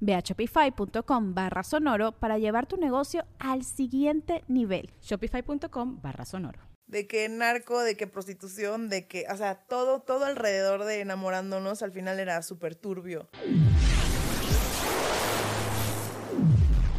Ve a shopify.com barra sonoro para llevar tu negocio al siguiente nivel. Shopify.com barra sonoro. De que narco, de que prostitución, de que, o sea, todo, todo alrededor de enamorándonos al final era súper turbio.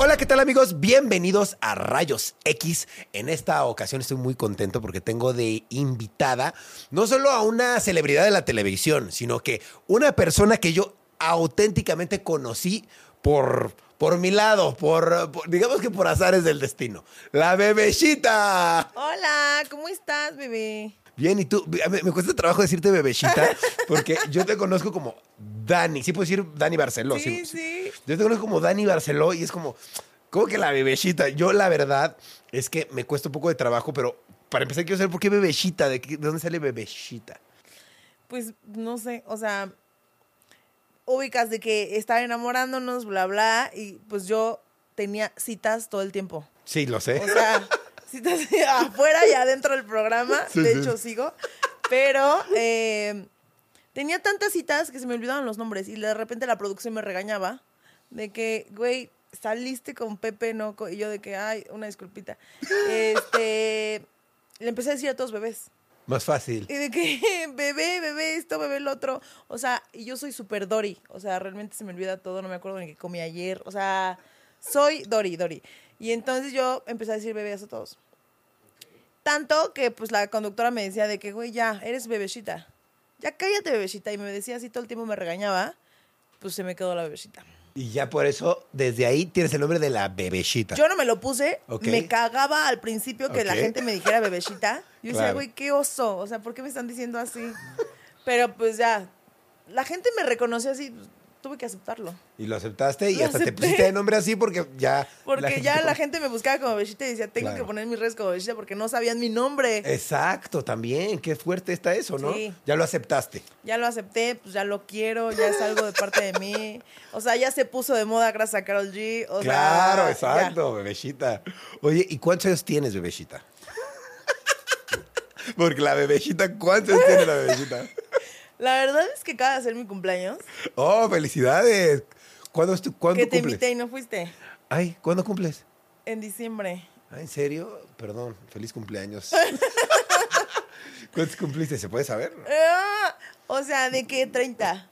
Hola, ¿qué tal amigos? Bienvenidos a Rayos X. En esta ocasión estoy muy contento porque tengo de invitada no solo a una celebridad de la televisión, sino que una persona que yo auténticamente conocí por, por mi lado, por, por- digamos que por azares del destino. La bebecita. Hola, ¿cómo estás, bebé? Bien, y tú, me, me cuesta trabajo decirte bebecita porque yo te conozco como Dani. Sí puedo decir Dani Barceló. Sí, sí. Yo te conozco como Dani Barceló y es como, ¿cómo que la bebecita? Yo la verdad es que me cuesta un poco de trabajo, pero para empezar quiero saber por qué bebecita, de, qué- de dónde sale bebecita. Pues no sé, o sea, ubicas de que estar enamorándonos, bla, bla, y pues yo tenía citas todo el tiempo. Sí, lo sé. O sea, citas afuera y adentro del programa, Sí, de sí. hecho sigo, pero eh, tenía tantas citas que se me olvidaban los nombres y de repente la producción me regañaba de que, güey, saliste con Pepe, no, co-", y yo de que, ay, una disculpita. Este, le empecé a decir a todos bebés. Más fácil. Y de que, bebé, bebé esto, bebé el otro. O sea, y yo soy súper Dory. O sea, realmente se me olvida todo, no me acuerdo ni qué comí ayer. O sea, soy Dory, Dory. Y entonces yo empecé a decir bebés a todos. Tanto que pues la conductora me decía de que, güey, ya, eres bebecita. Ya cállate, bebecita. Y me decía así todo el tiempo, me regañaba. Pues se me quedó la bebecita. Y ya por eso, desde ahí tienes el nombre de la bebecita. Yo no me lo puse, me cagaba al principio que la gente me dijera bebecita. Yo decía, güey, qué oso, o sea, ¿por qué me están diciendo así? Pero pues ya, la gente me reconoció así, tuve que aceptarlo. Y lo aceptaste y Lo hasta te pusiste de nombre así porque ya. Porque ya la gente me buscaba como bebecita y decía, tengo Claro. que poner mis redes como bebecita porque no sabían mi nombre. Exacto, también. Qué fuerte está eso, ¿no? Sí. Ya lo aceptaste. Ya lo acepté, pues ya lo quiero, ya es algo de parte de mí. O sea, ya se puso de moda gracias a Carol G. O claro, sea, exacto, bebecita. Oye, ¿y cuántos años tienes, bebecita? Porque la bebecita, ¿cuántos años tiene la bebecita? La verdad es que acaba de ser mi cumpleaños, Oh, felicidades. ¿Cuándo, es tu, ¿cuándo que te cumples? invité y no fuiste, Ay, ¿cuándo cumples? en diciembre. Ah, ¿En serio? Perdón, feliz cumpleaños. ¿Cuántos cumpliste? ¿Se puede saber? Ah, o sea, ¿de qué? 30.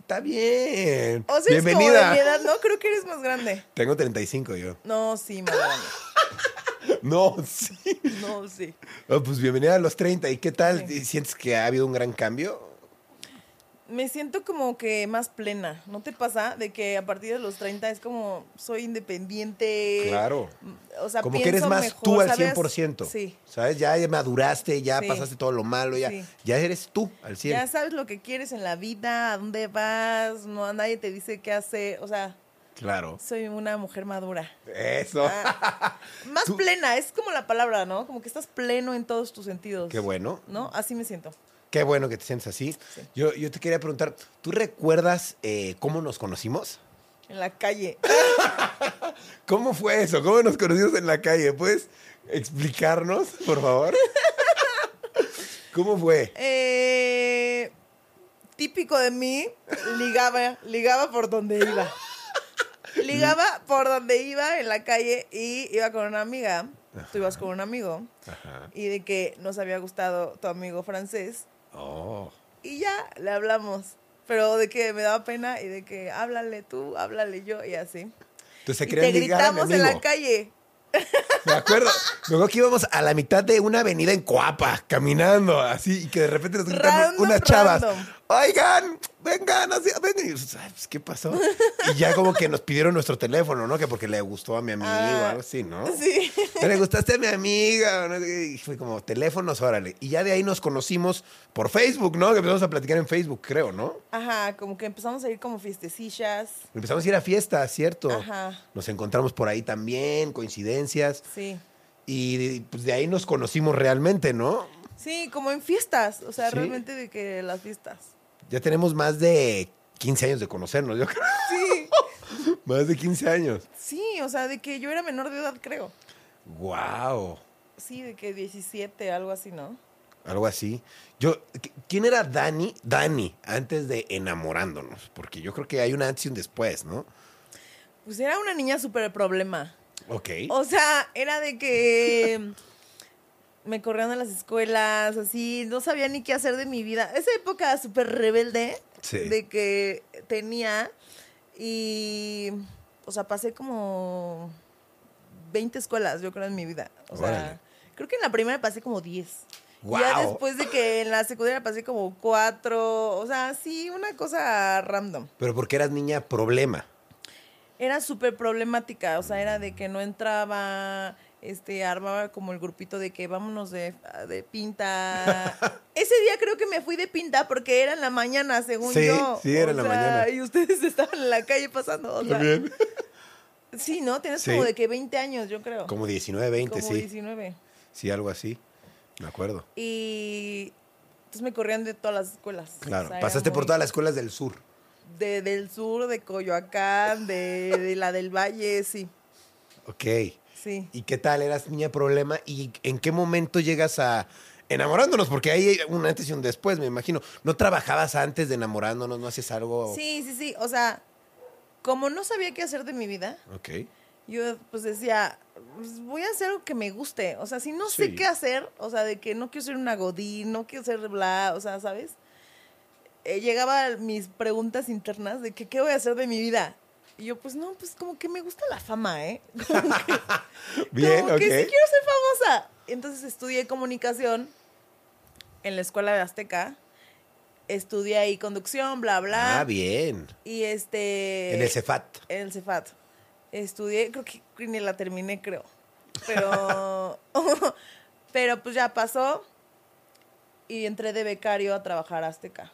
Está bien. O sea, es como de Bienvenida. mi edad, ¿no? Creo que eres más grande. Tengo 35 yo. No, sí, más grande. No, sí. No, sí. Oh, pues bienvenida a los 30. ¿Y qué tal? Sí. ¿Sientes que ha habido un gran cambio? Me siento como que más plena. ¿No te pasa? De que a partir de los 30 es como soy independiente. Claro. O sea, Como que eres más mejor, tú al ¿sabes? 100%. Sí. ¿Sabes? Ya maduraste, ya Sí. pasaste todo lo malo, ya, Sí. ya eres tú al 100%. Ya sabes lo que quieres en la vida, a dónde vas, no a nadie te dice qué hacer. O sea, Claro. soy una mujer madura. Eso. Ah. Más Tú- plena, es como la palabra, ¿no? Como que estás pleno en todos tus sentidos. Qué bueno. ¿No? Así me siento. Qué bueno que te sientes así. Sí. Yo, yo te quería preguntar, ¿tú recuerdas eh, cómo nos conocimos? En la calle. ¿Cómo fue eso? ¿Cómo nos conocimos en la calle? ¿Puedes explicarnos, por favor? ¿Cómo fue? Eh, típico de mí, ligaba, ligaba por donde iba. Ligaba por donde iba en la calle y iba con una amiga. Tú ibas con un amigo. Ajá. Y de que nos había gustado tu amigo francés. Oh. Y ya le hablamos. Pero de que me daba pena y de que háblale tú, háblale yo y así. Entonces y te gritamos en la calle. Me acuerdo. Me acuerdo que íbamos a la mitad de una avenida en Coapa, caminando así, y que de repente nos gritan Random, unas chavas. random. Oigan, vengan, así, vengan. Y nosotros, "Ay, pues, ¿qué pasó? Y ya como que nos pidieron nuestro teléfono, ¿no? Que porque le gustó a mi amigo o Ah, algo así, ¿no? Sí. "Que Le gustaste a mi amiga. ¿no? Y fue como, teléfonos, órale. Y ya de ahí nos conocimos por Facebook, ¿no? Que empezamos a platicar en Facebook, creo, ¿no? Ajá, como que empezamos a ir como fiestecillas. Empezamos a ir a fiestas, ¿cierto? Ajá. Nos encontramos por ahí también, coincidencias. Sí. Y pues de ahí nos conocimos realmente, ¿no? Sí, como en fiestas. O sea, Sí. realmente de que las fiestas. Ya tenemos más de 15 años de conocernos, yo creo. Sí. Más de 15 años. Sí, o sea, de que yo era menor de edad, creo. Wow. Sí, de que 17, algo así, ¿no? Algo así. Yo, ¿qui- ¿quién era Dani? Dani, antes de enamorándonos. Porque yo creo que hay un antes y un después, ¿no? Pues era una niña súper problema. Ok. O sea, era de que me corrían a las escuelas, así, no sabía ni qué hacer de mi vida. Esa época súper rebelde Sí. de que tenía y, o sea, pasé como 20 escuelas, yo creo, en mi vida. O sea, creo que en la primera pasé como 10. Y Guau. Ya después de que en la secundaria pasé como 4, o sea, sí, una cosa random Pero porque eras niña problema. era súper problemática, o sea, era de que no entraba, este, armaba como el grupito de que vámonos de, de pinta. Ese día creo que me fui de pinta porque era en la mañana, según Sí, yo. sí, era O en la sea, mañana. Y ustedes estaban en la calle pasando. O sea, También. sí, ¿no? Tienes Sí. como de que 20 años, yo creo. Como 19, 20, Como sí. 19. Sí, algo así. Me acuerdo. Y entonces me corrían de todas las escuelas. Claro. O sea, Pasaste por todas las escuelas del sur. de, del sur, de Coyoacán, de, de la del Valle, sí. Ok. Sí. ¿Y qué tal? ¿Eras niña problema? ¿Y en qué momento llegas a enamorándonos? Porque hay un antes y un después, me imagino. ¿No trabajabas antes de enamorándonos? ¿No haces algo? Sí, sí, sí. O sea, como no sabía qué hacer de mi vida, Ok. yo pues decía, pues, voy a hacer algo que me guste. O sea, si no sé Sí. qué hacer, o sea, de que no quiero ser una godín, no quiero ser bla, o sea, ¿sabes? Eh, llegaba mis preguntas internas de que qué voy a hacer de mi vida. Y yo, pues no, pues como que me gusta la fama, ¿eh? Como que, Bien, como que sí quiero ser famosa. Entonces estudié comunicación en la escuela de Azteca. Estudié ahí conducción, bla, bla. Ah, bien. Y este. en el Cefat. En el Cefat. Estudié, creo que ni la terminé, creo. Pero. pero pues ya pasó. Y entré de becario a trabajar a Azteca.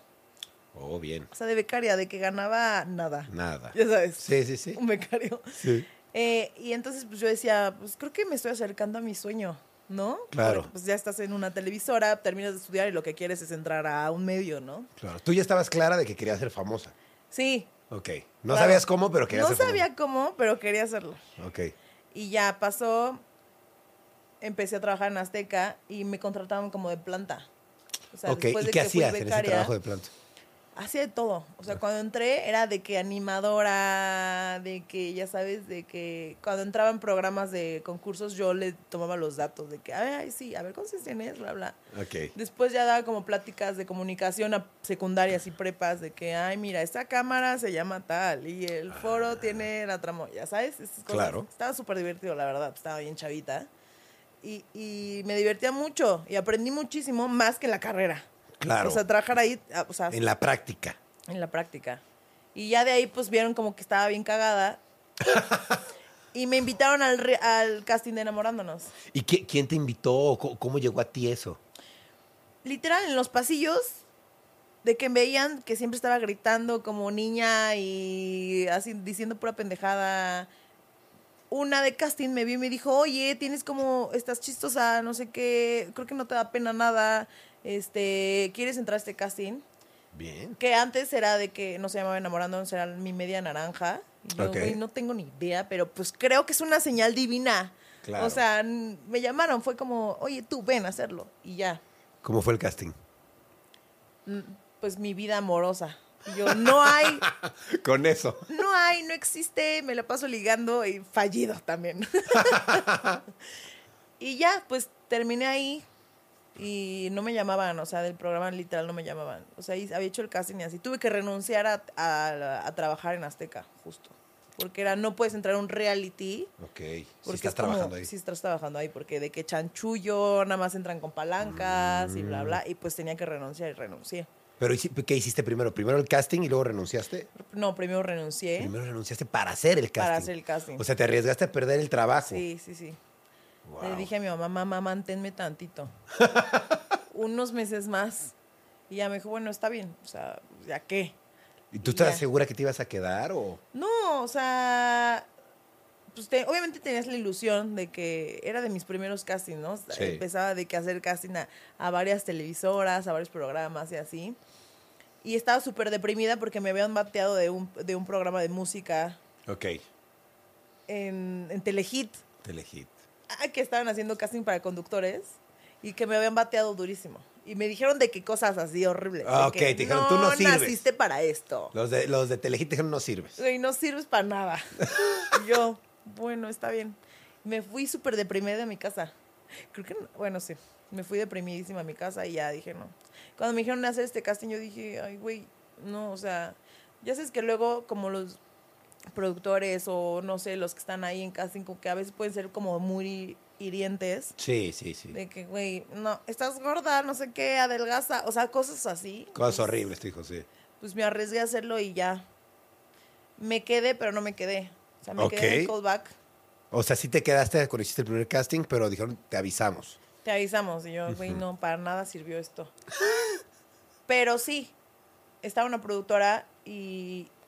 Oh, bien. O sea, de becaria, de que ganaba nada. Nada. Ya sabes. Sí, sí, sí. Un becario. Sí. Eh, y entonces pues yo decía, pues creo que me estoy acercando a mi sueño, ¿no? Claro. Porque, pues ya estás en una televisora, terminas de estudiar y lo que quieres es entrar a un medio, ¿no? Claro. Tú ya estabas clara de que querías ser famosa. Sí. Ok. No claro. sabías cómo, pero querías No ser sabía cómo, pero quería hacerlo. Ok. Y ya pasó, empecé a trabajar en Azteca y me contrataban como de planta. O sea, ok. después ¿Y de qué que hacías en ese becaria, trabajo de planta? Hacía de todo. O sea, cuando entré era de que animadora, de que, ya sabes, de que cuando entraban programas de concursos yo le tomaba los datos de que, ay, sí, a ver años tienes, bla, bla. Ok. Después ya daba como pláticas de comunicación a secundarias y prepas de que, ay, mira, esta cámara se llama tal y el foro tiene la tramoya, ¿sabes? Esas cosas. Claro. Estaba súper divertido, la verdad, estaba bien chavita. Y, y me divertía mucho y aprendí muchísimo más que en la carrera. Claro. O sea, trabajar ahí, ah, o sea, en la práctica. en la práctica. Y ya de ahí, pues vieron como que estaba bien cagada. y me invitaron al, re- al casting de Enamorándonos. ¿Y qué- quién te invitó? o co- ¿Cómo llegó a ti eso? Literal, en los pasillos, de que veían que siempre estaba gritando como niña y así diciendo pura pendejada. Una de casting me vio y me dijo, oye, tienes como, estás chistosa, no sé qué, creo que no te da pena nada, este, ¿quieres entrar a este casting? Bien. Que antes era de que no se llamaba enamorándonos, era mi media naranja. Y yo, güey, no tengo ni idea, pero pues creo que es una señal divina. Claro. O sea, me llamaron, fue como, oye, tú ven a hacerlo. Y ya, ¿Cómo fue el casting? mm, pues mi vida amorosa. Y yo, no hay, Con eso. no hay, no existe, me la paso ligando y fallido también. y ya, pues terminé ahí y no me llamaban, o sea, del programa literal no me llamaban. O sea, había hecho el casting y así. Tuve que renunciar a, a- a trabajar en Azteca, justo. porque era no puedes entrar a un reality Ok. Si porque estás es como- trabajando ahí. Sí, estás trabajando ahí, porque de que chanchullo, nada más entran con palancas y Mm. bla, bla. Y pues tenía que renunciar y renuncié. Pero ¿qué hiciste primero? ¿Primero el casting y luego renunciaste? No, primero renuncié Primero renunciaste para hacer el casting. para hacer el casting. O sea, te arriesgaste a perder el trabajo. sí, sí, sí. Wow. Le dije a mi mamá, mamá, manténme tantito. Unos meses más. Y ya me dijo, bueno, está bien. O sea, ¿ya qué? ¿Y tú y estabas ya. segura que te ibas a quedar o...? No, o sea, pues te- obviamente tenías la ilusión de que era de mis primeros castings, ¿no? Sí. Empezaba de que hacer casting a, a varias televisoras, a varios programas y así. Y estaba súper deprimida porque me habían bateado de un, de un programa de música Ok. en, en Telehit, Telehit. que estaban haciendo casting para conductores y que me habían bateado durísimo. Y me dijeron de qué cosas así horribles. Ah, ok, que, te dijeron, "Tú no sirves". naciste para esto. Los de, los de Telehit te dijeron no sirves. Güey, no sirves para nada. Y yo, bueno, está bien. Me fui súper deprimida de mi casa. Creo que, no- bueno, sí. Me fui deprimidísima a mi casa y ya dije, no. Cuando me dijeron hacer este casting, yo dije, ay, güey, no, o sea, ya sabes que luego, como los productores o no sé, los que están ahí en casting, que a veces pueden ser como muy hirientes. Sí, sí, sí. De que, güey, no, estás gorda, no sé qué, adelgaza, o sea, cosas así. Cosas Pues, horribles, te dijo, sí. Pues me arriesgué a hacerlo y ya. Me quedé, pero no me quedé. O sea, me quedé en el callback. O sea, sí te quedaste cuando hiciste el primer casting, pero dijeron, te avisamos. Te avisamos. Y yo, güey, no, para nada sirvió esto. Pero sí, estaba una productora y,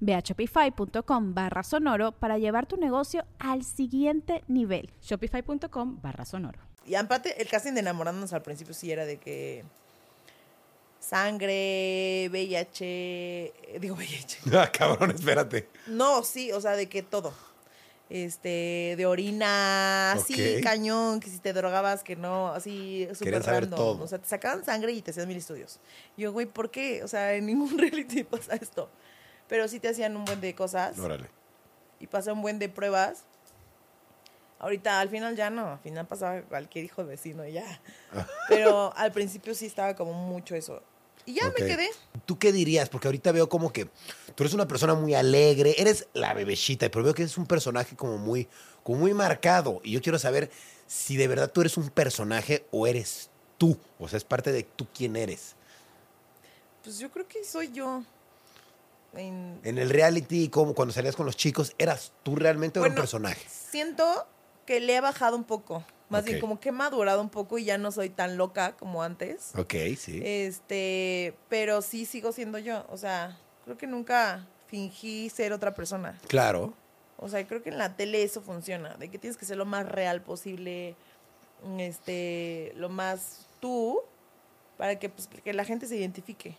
Ve a shopify.com barra sonoro para llevar tu negocio al siguiente nivel. Shopify.com barra sonoro. Y aparte, el casting de enamorándonos al principio sí era de que sangre, VIH, eh, digo VIH. Ah, cabrón, espérate. No, sí, o sea, de que todo. Este, de orina, así, Ok. cañón, que si te drogabas, que no, así, súper Querían saber random. todo. O sea, te sacaban sangre y te hacían mil estudios. Yo, güey, ¿por qué? O sea, en ningún reality pasa esto. Pero sí te hacían un buen de cosas Órale. y pasé un buen de pruebas. Ahorita, al final ya no, al final pasaba cualquier hijo de vecino y ya. Pero al principio sí estaba como mucho eso. Y ya me quedé. ¿Tú qué dirías? Porque ahorita veo como que tú eres una persona muy alegre, eres la bebecita, pero veo que eres un personaje como muy, como muy marcado. Y yo quiero saber si de verdad tú eres un personaje o eres tú. O sea, es parte de tú quién eres. Pues yo creo que soy yo. En- En el reality, como cuando salías con los chicos, ¿eras tú realmente un personaje? Siento que le he bajado un poco. Más bien como que he madurado un poco y ya no soy tan loca como antes. Ok, sí. Este, pero sí sigo siendo yo. O sea, creo que nunca fingí ser otra persona. Claro. O sea, creo que en la tele eso funciona, de que tienes que ser lo más real posible, este, lo más tú, para que, pues, que la gente se identifique.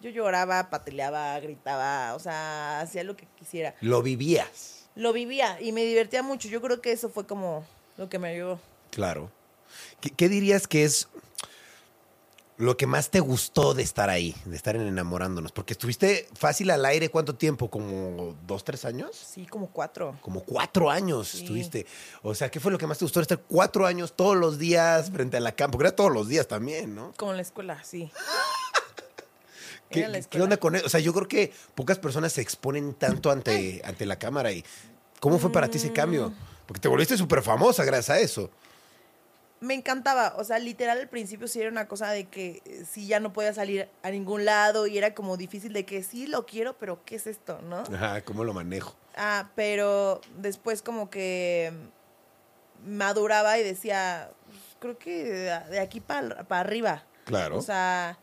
Yo lloraba, pateleaba, gritaba, o sea, hacía lo que quisiera. Lo vivías. Lo vivía y me divertía mucho. Yo creo que eso fue como lo que me ayudó. Claro. ¿Qué, qué dirías que es lo que más te gustó de estar ahí, de estar en enamorándonos? Porque estuviste fácil al aire, ¿cuánto tiempo? ¿Como dos, tres años? Sí, como cuatro. Como cuatro años Sí. estuviste. O sea, ¿qué fue lo que más te gustó de estar cuatro años todos los días frente a la cama? Porque era todos los días también, ¿no? Como en la escuela, sí. ¿Qué, la onda con eso? O sea, yo creo que pocas personas se exponen tanto ante, ante la cámara. y ¿Cómo fue para ti ese Mm. cambio? Porque te volviste súper famosa gracias a eso. Me encantaba, o sea, literal al principio sí era una cosa de que eh, sí ya no podía salir a ningún lado y era como difícil de que sí lo quiero, pero ¿qué es esto, no? Ajá, ¿cómo lo manejo? Ah, pero después como que maduraba y decía, "Pues, creo que de, de aquí para arriba. Claro. O sea,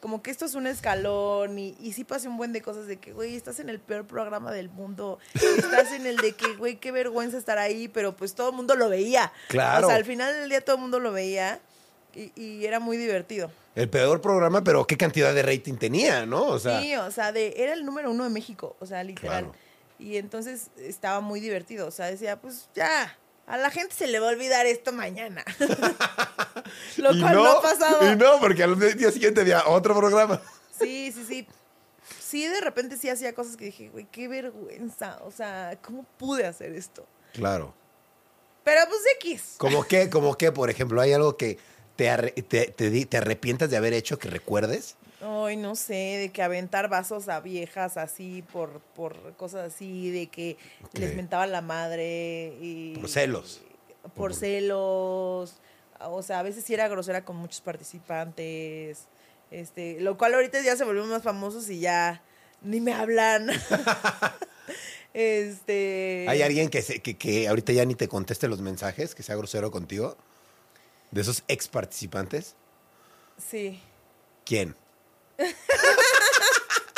como que esto es un escalón y, y sí pasé un buen de cosas de que, güey, estás en el peor programa del mundo, estás en el de que, güey, qué vergüenza estar ahí, pero pues todo el mundo lo veía. Claro. O sea, al final del día todo el mundo lo veía y, y era muy divertido. El peor programa, pero qué cantidad de rating tenía, ¿no? O sea, sí, o sea, de, era el número uno de México, o sea, literal. Claro. Y entonces estaba muy divertido, o sea, decía, pues ya, a la gente se le va a olvidar esto mañana. Lo cual no, ha pasado. Y no, porque al día siguiente había otro programa. Sí, sí, sí. Sí, de repente sí hacía cosas que dije, güey, qué vergüenza, o sea, ¿cómo pude hacer esto? Claro. Pero pues X. ¿Cómo qué? ¿Cómo qué? Por ejemplo, ¿hay algo que te, te, te arrepientas de haber hecho que recuerdes? Ay, no sé, de que aventar vasos a viejas así por, por cosas así, de que les mentaba la madre y... Por celos. Por por- celos. O sea, a veces sí era grosera con muchos participantes. Este, lo cual ahorita ya se volvieron más famosos y ya ni me hablan. este... ¿Hay alguien que, se- que, que ahorita ya ni te conteste los mensajes, que sea grosero contigo? ¿De esos ex participantes? Sí. ¿Quién?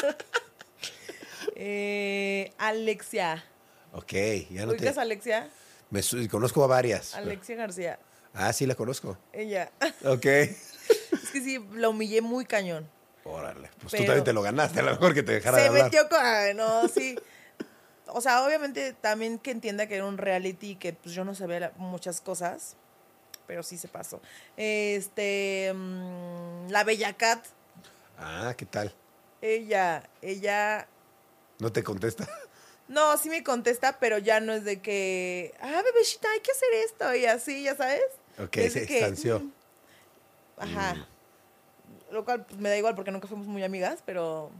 Eh, Alexia. Ok, ya no ¿Ubicas te... a Alexia? Me su- conozco a varias. Alexia García. Ah, sí, la conozco. Ella. Ok. Es que sí, la humillé muy cañón. Órale, pues tú Pero- también te lo ganaste, a lo mejor que te dejara de Se hablar. metió con. ay, no, sí. O sea, obviamente también que entienda que era un reality que pues yo no sabía muchas cosas, pero sí se pasó. Este. mm, la Bella Cat, Ah, ¿qué tal? Ella, ella. ¿No te contesta? No, sí me contesta, pero ya no es de que. Ah, bebecita, hay que hacer esto y así, ya sabes. Ok, Es se distanció. mm, Ajá. Mm. Lo cual pues, me da igual porque nunca fuimos muy amigas, pero.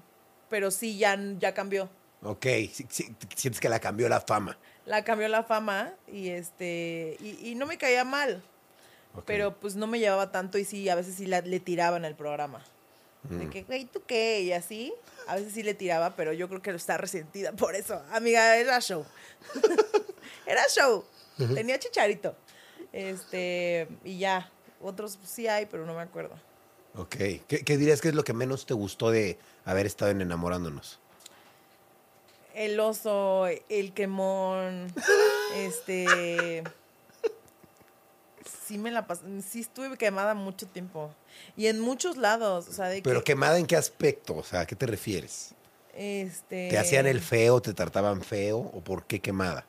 Pero sí, ya, ya cambió. Ok, sí- sí, sientes que la cambió la fama. la cambió la fama y este y, y no me caía mal pero pues no me llevaba tanto y sí a veces sí la- le tiraban el programa de Mm. que güey tú qué y así a veces sí le tiraba pero yo creo que está resentida por eso. Amiga era show. Era show. Tenía chicharito. Este y ya otros sí hay pero no me acuerdo. Ok. ¿Qué, qué dirías que es lo que menos te gustó de haber estado en Enamorándonos? el oso el quemón este sí me la pasé sí estuve quemada mucho tiempo y en muchos lados o sea de ¿Pero que quemada en qué aspecto? O sea, ¿a qué te refieres? este ¿Te hacían el feo, te trataban feo o por qué quemada?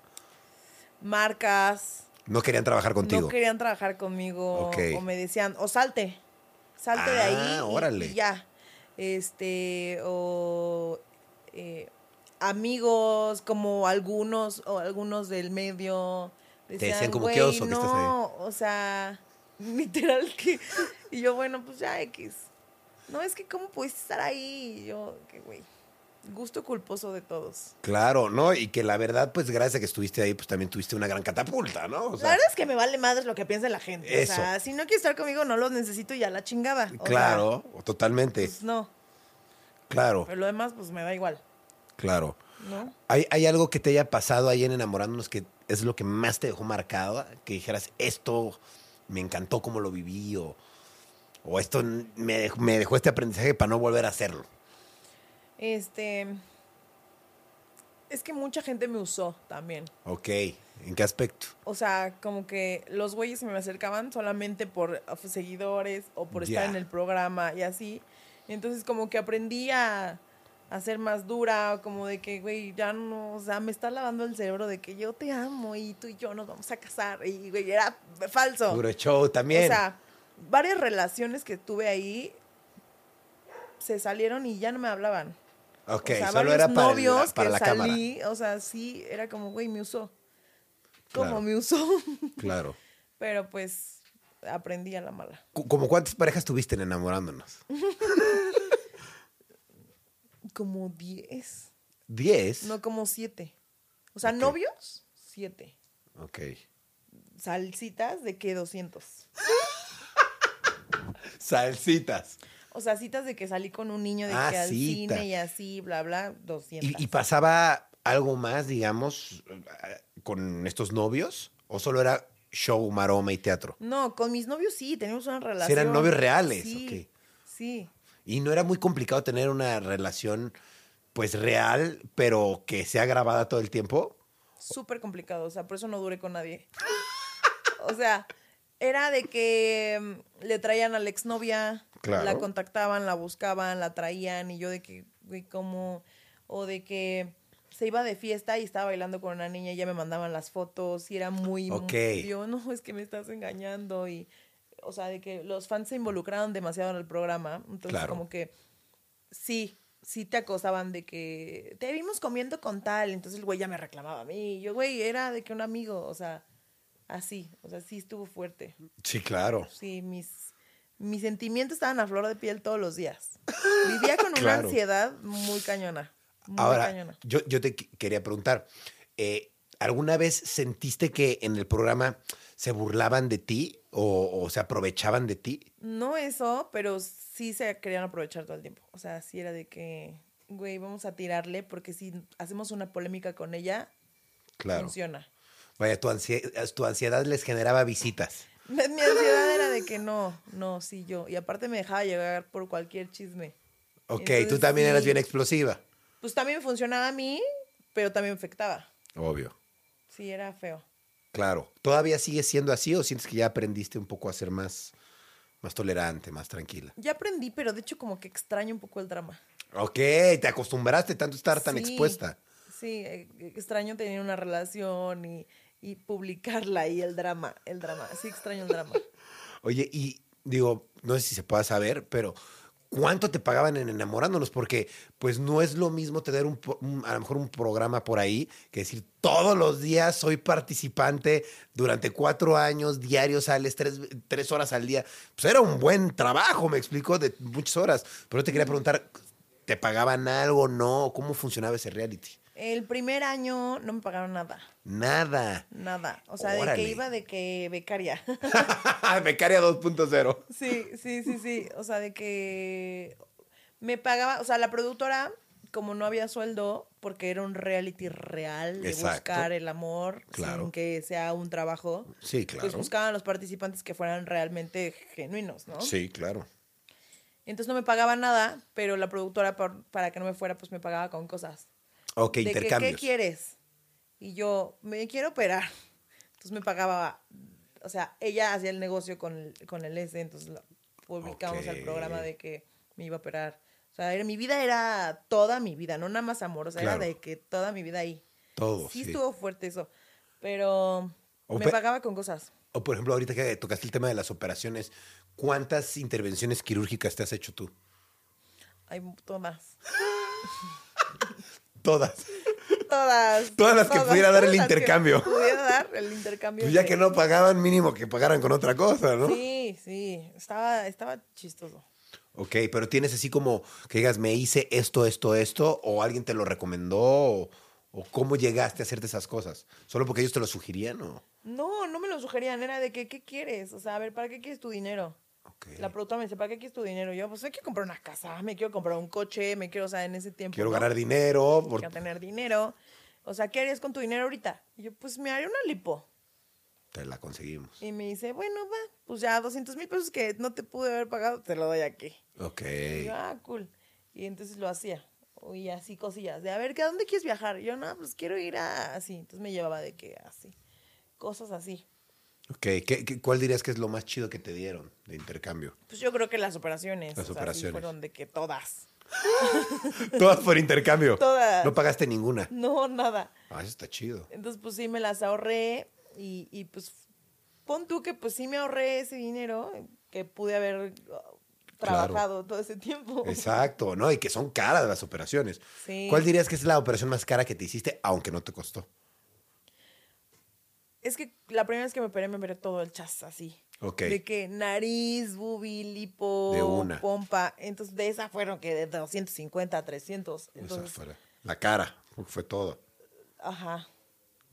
marcas No querían trabajar contigo. no querían trabajar conmigo o me decían o salte salte de Ah, ahí y- órale. y, ya este o eh, amigos como algunos o algunos del medio decían como, "Güey, "Qué oso que estás ahí". no o sea literal que y yo bueno pues ya x no es que cómo pudiste estar ahí y yo que güey gusto culposo de todos Claro, ¿no? Y que la verdad, pues gracias a que estuviste ahí, pues también tuviste una gran catapulta, ¿no? O sea, la verdad es que me vale madres lo que piense la gente. Eso. O sea, si no quiere estar conmigo, no los necesito y ya la. O sea, claro, totalmente. pues no. claro, Pero lo demás, pues me da igual, claro. ¿no? ¿Hay, ¿Hay algo que te haya pasado ahí en Enamorándonos que es lo que más te dejó marcado? Que dijeras, esto me encantó cómo lo viví o, o esto me dejó, me dejó este aprendizaje para no volver a hacerlo. Este. Es que mucha gente me usó también. Ok, ¿en qué aspecto? O sea, como que los güeyes se me acercaban solamente por seguidores o por estar en el programa y así. Entonces, como que aprendí a, a ser más dura, como de que, güey, ya no, o sea, me está lavando el cerebro de que yo te amo y tú y yo nos vamos a casar. Y, güey, era falso. Puro show también. O sea, varias relaciones que tuve ahí se salieron y ya no me hablaban. ok, o sea, solo era para, novios para que la cámara. salí, o sea, sí, era como, güey, me usó. Como Claro. me usó. Claro. Pero pues aprendí a la mala. ¿Como cuántas parejas tuviste en Enamorándonos? Como 10. ¿Diez? No, como 7. O sea, novios, 7. Ok. Salsitas, ¿de qué? 200. Salsitas. O sea, citas de que salí con un niño de Ah, que al cita. cine y así, bla, bla, 200. ¿Y, y pasaba algo más, digamos, con estos novios? ¿O solo era show, maroma y teatro. No, con mis novios sí, teníamos una relación. eran novios reales, Sí, ok. sí. Y no era muy complicado tener una relación, pues real, pero que sea grabada todo el tiempo. súper complicado, o sea, por eso no duré con nadie. o sea, era de que mm, le traían a la exnovia, Claro. la contactaban, la buscaban, la traían y yo de que, güey, ¿cómo? O de que se iba de fiesta y estaba bailando con una niña y ya me mandaban las fotos y era muy... Ok. y yo, no, es que me estás engañando y... O sea, de que los fans se involucraron demasiado en el programa. Entonces, Claro. como que sí, sí te acosaban de que te vimos comiendo con tal. Entonces el güey ya me reclamaba a mí. Y yo, güey, era de que un amigo, o sea, así, o sea, sí estuvo fuerte. Sí, claro. Sí, mis, mis sentimientos estaban a flor de piel todos los días. Vivía con una ansiedad muy cañona. Muy Ahora, cañona. yo, yo te qu- quería preguntar, eh, ¿alguna vez sentiste que en el programa se burlaban de ti o, o se aprovechaban de ti? No eso, pero sí se querían aprovechar todo el tiempo. O sea, sí era de que, güey, vamos a tirarle porque si hacemos una polémica con ella, Claro. funciona. Vaya, tu, ansie- tu ansiedad les generaba visitas. Mi ansiedad era de que no, no, sí, yo. Y aparte me dejaba llegar por cualquier chisme. Ok, Entonces, tú también eras bien explosiva. Pues también funcionaba a mí, pero también me afectaba. Obvio. Sí, era feo. Claro. ¿Todavía sigues siendo así o sientes que ya aprendiste un poco a ser más, más tolerante, más tranquila? Ya aprendí, pero de hecho como que extraño un poco el drama. Ok, te acostumbraste tanto a estar tan expuesta. Sí, eh, extraño tener una relación y, y publicarla y el drama, el drama. Sí, extraño el drama. Oye, y digo, no sé si se pueda saber, pero ¿cuánto te pagaban en enamorándonos? Porque pues no es lo mismo tener un, a lo mejor un programa por ahí que decir todos los días soy participante durante cuatro años, diarios sales tres, tres horas al día. Pues era un buen trabajo, me explico, de muchas horas. Pero te quería preguntar, ¿te pagaban algo? No, ¿cómo funcionaba ese reality? El primer año no me pagaron nada, Nada. nada. O sea, de que iba de que becaria. Becaria 2.0. Sí, sí, sí, sí. O sea, de que me pagaba, o sea, la productora, como no había sueldo, porque era un reality real de Exacto. buscar el amor Claro. sin que sea un trabajo, Sí, claro. pues buscaban los participantes que fueran realmente genuinos, ¿no? Sí, claro. Entonces no me pagaba nada, pero la productora, por- para que no me fuera, pues me pagaba con cosas. Ok, de que, intercambios. ¿qué quieres? Y yo, me quiero operar. Entonces me pagaba, o sea, ella hacía el negocio con el, con el S, entonces lo publicamos al Ok. programa de que me iba a operar. O sea, era- mi vida era toda mi vida, no nada más amor, o sea, Claro. era de que toda mi vida ahí. Todo. Sí, sí. estuvo fuerte eso, pero O me pagaba con cosas. O por ejemplo, ahorita que tocaste el tema de las operaciones, ¿cuántas intervenciones quirúrgicas te has hecho tú? Hay todas. Todas. Todas. Todas las que pudiera dar el 迎 Pudiera dar el intercambio. Pues ya de- que no pagaban, mínimo que pagaran con otra cosa, ¿no? Sí, sí, estaba, estaba chistoso. Ok, pero tienes así como que digas, me hice esto, esto, esto, o alguien te lo recomendó, o, o cómo llegaste a hacerte esas cosas. ¿Solo porque ellos te lo sugerían o...? No, no me lo sugerían, era de que, ¿qué quieres? O sea, a ver, ¿para qué quieres tu dinero? Ok. La productora me dice, ¿para qué quieres tu dinero? Yo, pues, me quiero comprar una casa, me quiero comprar un coche, me quiero, o sea, en ese tiempo. Quiero ¿no? ganar dinero. por- Quiero tener dinero. O sea, ¿qué harías con tu dinero ahorita? Y yo, pues, me haré una lipo. Te la conseguimos. Y me dice, bueno, va, pues ya 200 mil pesos que no te pude haber pagado, te lo doy aquí. Ok. Y yo, ah, cool. Y entonces lo hacía. Y así cosillas. De, a ver, ¿que ¿a dónde quieres viajar? Y yo, no, pues quiero ir a así. Entonces me llevaba de que así. Cosas así. Ok, ¿Qué, qué- cuál dirías que es lo más chido que te dieron de intercambio? Pues yo creo que las operaciones. Las o sea, sí operaciones. fueron de que todas. Todas por intercambio. Todas. No pagaste ninguna. No, nada. Ah, eso está chido. Entonces, pues sí me las ahorré. Y, y pues pon tú que pues sí me ahorré ese dinero que pude haber uh, trabajado todo ese tiempo. Exacto, ¿no? Y que son caras las operaciones. Sí. ¿Cuál dirías que es la operación más cara que te hiciste, aunque no te costó? Es que la primera vez que me operé, me operé todo el chas así. Ok. De que nariz, bubi, lipo, De una. pompa. Entonces, de esa fueron que de 250 a 300. Esa Entonces, fue la, cara, porque fue todo. ajá.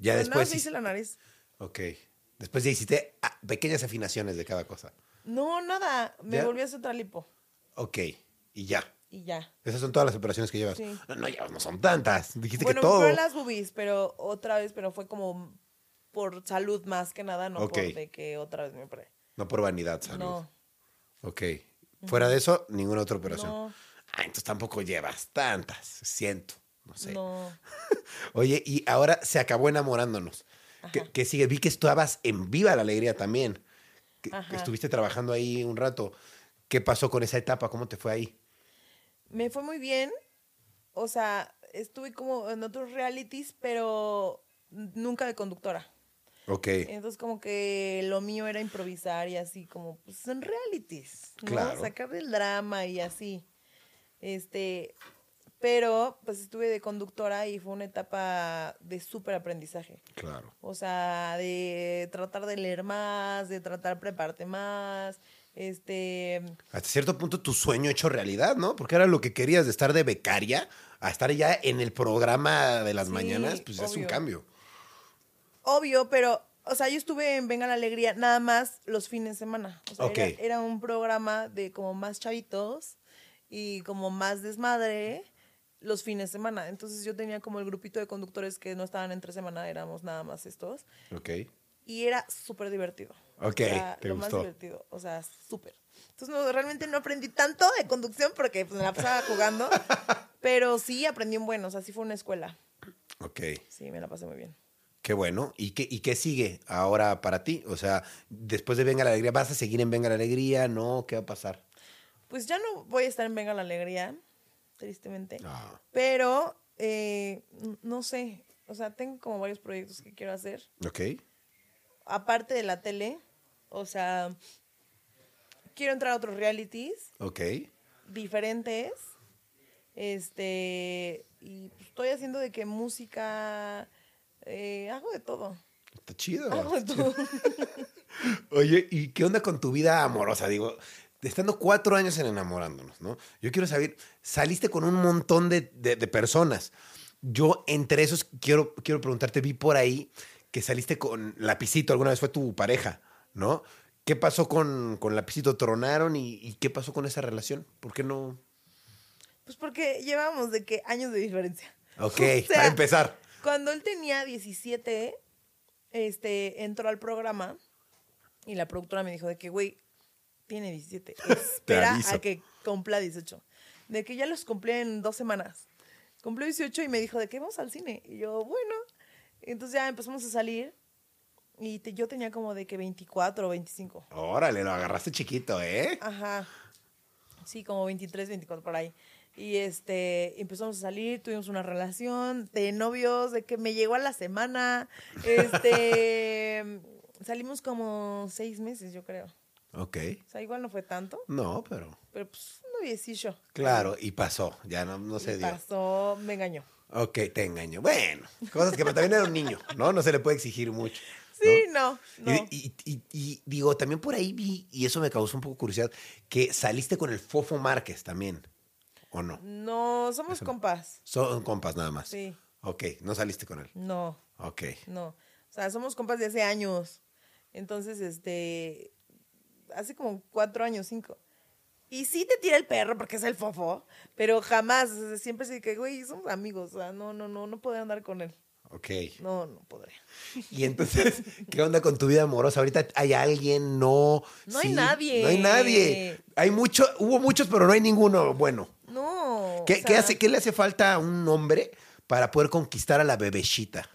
Ya Pero después. me hice la nariz. Ok. Después ya hiciste ah, pequeñas afinaciones de cada cosa. No, nada. Me ¿Ya? volví a hacer otra lipo. Ok. Y ya. Y ya. Esas son todas las operaciones que llevas. Sí. No, no, ya no son tantas. Dijiste bueno, que todo. fueron las boobies, pero otra vez, pero fue como por salud más que nada, no por de que otra vez me operé. No por vanidad, salud. No, Ok. Fuera de eso, ninguna otra operación. no, Ah, entonces tampoco llevas tantas, siento, no sé. no. Oye, y ahora se acabó enamorándonos. ¿Qué, sigue? Vi que estabas en Viva la Alegría también. Que, que estuviste trabajando ahí un rato. ¿Qué pasó con esa etapa? ¿Cómo te fue ahí? Me fue muy bien. O sea, estuve como en otros realities, pero nunca de conductora. Ok. Entonces como que lo mío era improvisar y así como pues en realities, ¿no? Claro. Sacar del drama y así. Este, pero pues estuve de conductora y fue una etapa de súper aprendizaje. Claro. O sea, de tratar de leer más, de tratar de prepararte más, este, Hasta cierto punto tu sueño hecho realidad, ¿no? Porque era lo que querías de estar de becaria a estar ya en el programa de las Sí, mañanas, pues es un cambio. Obvio, pero, o sea, yo estuve en Venga la Alegría nada más los fines de semana. O sea, era, era un programa de como más chavitos y como más desmadre los fines de semana. Entonces yo tenía como el grupito de conductores que no estaban entre semana, éramos nada más estos. Ok. Y era súper divertido. Ok, te lo gustó. más divertido. O sea, súper. Entonces no, realmente no aprendí tanto de conducción porque pues, me la pasaba jugando. pero sí aprendí un buen, o sea, sí fue una escuela. Ok. Sí, me la pasé muy bien. Qué bueno. ¿Y qué, ¿Y qué sigue ahora para ti? O sea, después de Venga la Alegría, ¿vas a seguir en Venga la Alegría? ¿No? ¿Qué va a pasar? Pues ya no voy a estar en Venga la Alegría, tristemente. Ah, Pero, eh, no sé, o sea, tengo como varios proyectos que quiero hacer. ok. Aparte de la tele, o sea, quiero entrar a otros realities Ok. diferentes. Este, y estoy haciendo de que música, eh, hago de todo. Está chido. Hago de todo. Oye, ¿y qué onda con tu vida amorosa? Digo, estando cuatro años en enamorándonos, ¿no? Yo quiero saber, saliste con un montón de, de- de personas. Yo, entre esos, quiero, quiero preguntarte, vi por ahí que saliste con Lapicito, alguna vez fue tu pareja, ¿no? ¿Qué pasó con, con Lapicito? ¿Tronaron? ¿Y, y qué pasó con esa relación? ¿Por qué no? Pues porque llevamos de que años de diferencia. Ok, O sea, para empezar. Cuando él tenía 17, este, entró al programa y la productora me dijo de que, güey, tiene 17. Espera a que cumpla 18. De que ya los cumplí en dos semanas. Cumplió 18 y me dijo de que vamos al cine. Y yo, bueno. Entonces ya empezamos a salir y te- yo tenía como de que 24 o 25. Órale, lo agarraste chiquito, ¿eh? Ajá. Sí, como 23, 24 por ahí. Y este, empezamos a salir, tuvimos una relación de novios, de que me llegó a la semana. Este, salimos como seis meses, yo creo. Ok. O sea, igual no fue tanto, No, pero... pero pues un noviecillo. Claro, y pasó, ya no, no se Y dio. Pasó, me engañó. Ok, te engaño. Bueno, cosas que pero también era un niño, ¿no? No se le puede exigir mucho. ¿no? Sí, no, no. Y, y- y- y digo, también por ahí vi, y eso me causó un poco curiosidad, que saliste con el Fofo Márquez también, ¿o no? No, somos compas. Son compas nada más. Sí, Ok, no saliste con él. no. Ok. No, o sea, somos compas de hace años. Entonces, este, hace como cuatro años, cinco. Y sí te tira el perro porque es el fofo, pero jamás, siempre se que, güey, somos amigos, o sea, no, no, no, no podría andar con él. Ok. No, no podría. Y entonces, ¿qué onda con tu vida amorosa? Ahorita hay alguien, no. No hay nadie. No hay nadie. Hay mucho, hubo muchos, pero no hay ninguno bueno. ¿Qué, o qué hace, ¿Qué le hace falta a un hombre para poder conquistar a la bebecita?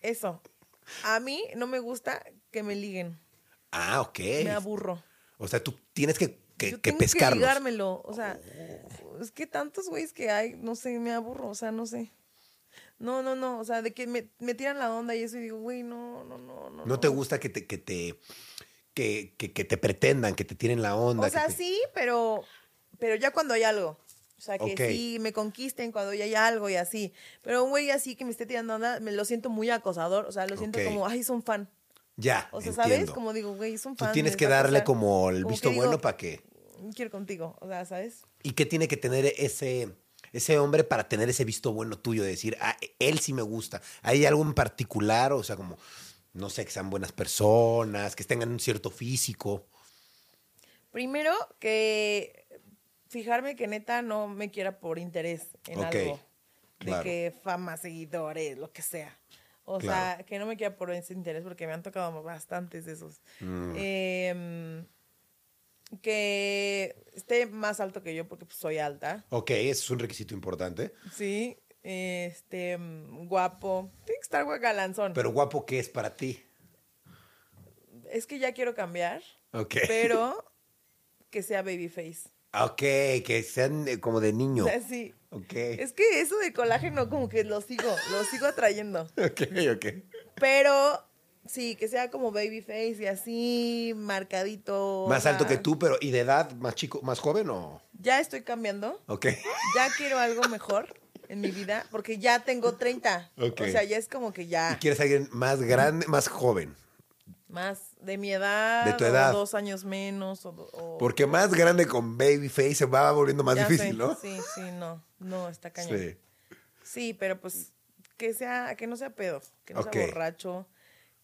Eso. A mí no me gusta que me liguen. Ah, ok. Me aburro. O sea, tú tienes que, que, Yo que tengo pescarlos. que ligármelo. O sea, es que tantos güeyes que hay, no sé, me aburro, o sea, no sé. No, no, no, o sea, de que me, me tiran la onda y eso y digo, güey, no, no, no, no. ¿No te gusta que te, que te, que, que- que te pretendan, que te tiren la onda? O sea, te- sí, pero, pero ya cuando hay algo. O sea, que sí me conquisten cuando ya hay algo y así. Pero un güey así que me esté tirando onda, me lo siento muy acosador. O sea, lo siento como, ay, son fan. Ya, O sea, entiendo. ¿sabes? Como digo, güey, son Tú fan. tienes me que darle como el Como visto digo, bueno para que... Quiero contigo, o sea, ¿sabes? ¿Y qué tiene que tener ese, ese hombre para tener ese visto bueno tuyo? De decir, ah, él sí me gusta. ¿Hay algo en particular? O sea, como, no sé, que sean buenas personas, que tengan un cierto físico. Primero, que fijarme que neta no me quiera por interés en Ok, algo. De claro. que fama, seguidores, lo que sea. O Claro. sea, que no me queda por ese interés porque me han tocado bastantes de esos. Mm. Em, que esté más alto que yo porque pues, soy alta. Ok, ese es un requisito importante. Sí. Este, mm, guapo. Tiene que estar guacalanzón. Pero guapo, ¿qué es para ti? es que ya quiero cambiar, Ok. pero que sea babyface. Ok, que sean eh, como de niño. Sí. Ok. Es que eso de colágeno como que lo sigo, lo sigo atrayendo. Ok, ok. Pero sí, que sea como babyface y así, marcadito. Más alto que tú, pero ¿y de edad más chico, más joven o? Ya estoy cambiando. Ok. Ya quiero algo mejor en mi vida porque ya tengo 30. Ok. O sea, ya es como que ¿Y ya quieres alguien más grande, más joven? Más de mi edad. De tu o dos años menos. O, o- Porque más grande con babyface se va volviendo más ya difícil, sé. ¿no? Sí, sí, no. No, está cañón. Sí. Sí. pero pues que sea, que no sea pedo, que no sea borracho.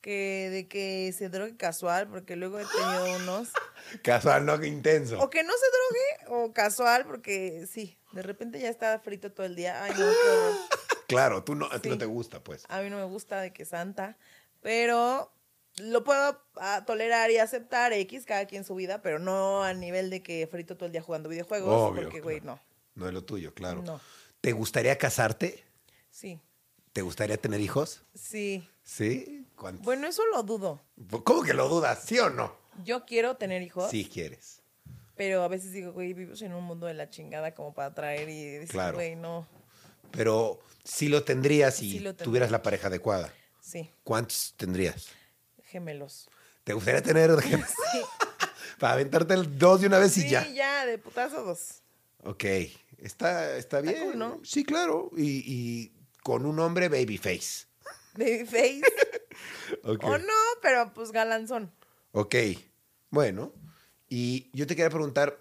Que de que se drogue casual, porque luego he tenido unos. Casual, no intenso. O que no se drogue, o casual, porque sí, de repente ya está frito todo el día. Ay, no. Claro, tú no, a ti no te gusta, pues. A mí no me gusta de que santa, pero lo puedo tolerar y aceptar X, cada quien su vida, pero no a nivel de que frito todo el día jugando videojuegos, Obvio, porque, güey, no. No es lo tuyo, claro. No. ¿Te gustaría casarte? Sí, ¿Te gustaría tener hijos? sí. ¿Sí? ¿Cuántos? Bueno, eso lo dudo. ¿Cómo que lo dudas? ¿Sí o no? Yo quiero tener hijos, Sí quieres. pero a veces digo, güey, vivimos en un mundo de la chingada como para traer y decir, Claro. güey, no. Pero sí lo tendrías si Sí lo tendría. tuvieras la pareja adecuada. Sí, ¿Cuántos tendrías? Gemelos. ¿Te gustaría tener para aventarte el dos de una vez y Sí, ya? ya, de putazo dos. Ok, está, está bien. cool, ¿no? Sí, claro. Y, y con un hombre babyface. Babyface. Ok. o no, pero pues galanzón. Ok, bueno. Y yo te quería preguntar,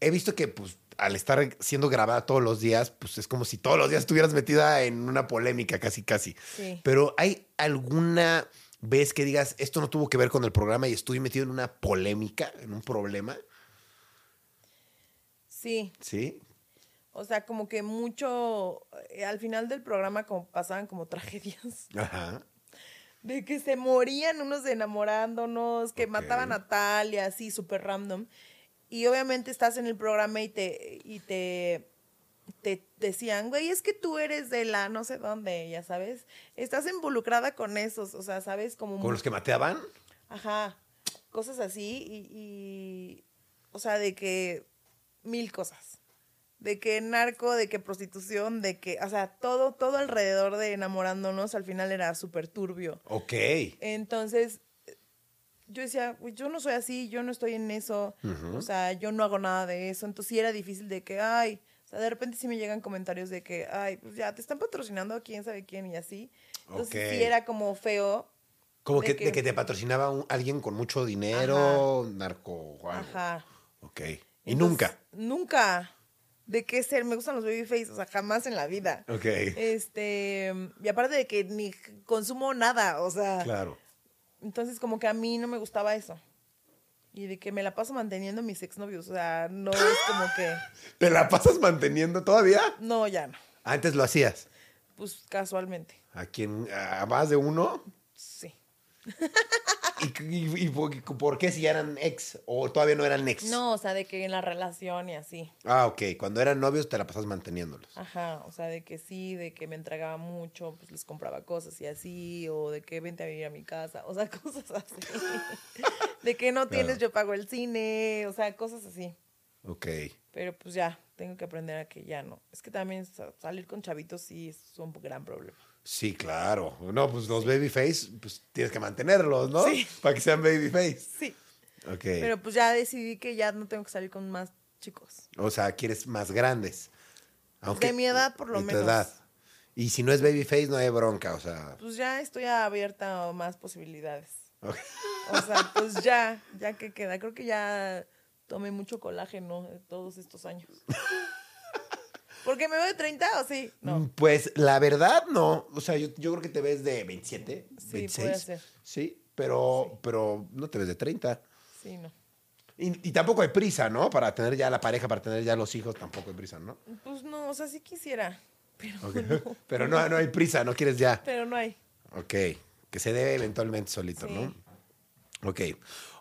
he visto que pues al estar siendo grabada todos los días, pues es como si todos los días estuvieras metida en una polémica, casi, casi. Sí. Pero ¿hay alguna vez que digas, esto no tuvo que ver con el programa y estoy metido en una polémica, en un problema? Sí, ¿Sí? O sea, como que mucho, eh, al final del programa como pasaban como tragedias, Ajá. de que se morían unos enamorándonos, que Ok. mataban a tal y así, súper random. Y obviamente estás en el programa y te, y te, te decían, güey, es que tú eres de la no sé dónde, ya sabes. Estás involucrada con esos, o sea, ¿sabes? Como ¿Con los que mateaban? Ajá, cosas así y, y, o sea, de que mil cosas. De que narco, de que prostitución, de que, o sea, todo, todo alrededor de enamorándonos al final era súper turbio. Ok. Entonces, yo decía, "Güey, yo no soy así, yo no estoy en eso, o sea, yo no hago nada de eso. Entonces sí era difícil de que, ay, sea, de repente sí me llegan comentarios de que, ay, pues ya te están patrocinando quién sabe quién y así. Entonces Ok. sí era como feo. Como de que, que- de que te patrocinaba un- alguien con mucho dinero, narco o algo. Ajá. Ok. Y Entonces, nunca. Nunca. ¿De qué ser? Me gustan los babyface, o sea, jamás en la vida. Ok. Este, y aparte de que ni consumo nada, o sea, Claro. entonces como que a mí no me gustaba eso. Y de que me la paso manteniendo a mis exnovios, o sea, no es como que, ¿Te la pasas manteniendo todavía? no, ya no. Antes lo hacías. Pues casualmente, ¿A quién? ¿A más de uno? sí. ¿Y, y- y por, por qué si eran ex? ¿O todavía no eran ex? No, o sea, de que en la relación y así. Ah, ok. Cuando eran novios te la pasas manteniéndolos. Ajá, o sea, de que sí, de que me entregaba mucho, pues les compraba cosas y así, o de que vente a vivir a mi casa, o sea, cosas así. de que no tienes, Claro. yo pago el cine, o sea, cosas así. Ok. Pero pues ya, tengo que aprender a que ya no. Es que también sa- salir con chavitos sí es un gran problema. Sí, claro. No, pues los babyface, pues tienes que mantenerlos, ¿no? Sí. Para que sean babyface. Sí. Ok. Pero pues ya decidí que ya no tengo que salir con más chicos. o sea, quieres más grandes. De mi edad, por lo de tu menos. edad. Y si no es babyface, no hay bronca, o sea. Pues ya estoy abierta a más posibilidades. ok. O sea, pues ya, ya que queda. Creo que ya tomé mucho colágeno de todos estos años. ¿Porque me veo de 30 o sí? Mm, No. Pues la verdad, no. O sea, yo, yo creo que te ves de 27, Sí, 26. puede ser. Sí, pero, pero no te ves de 30. Sí, no. Y, y tampoco hay prisa, ¿no? Para tener ya la pareja, para tener ya los hijos, tampoco hay prisa, ¿no? Pues no, o sea, sí quisiera. Pero, no, Pero no, no hay prisa, no quieres ya. pero no hay. Ok, que se debe eventualmente solito, Sí. ¿no? Ok.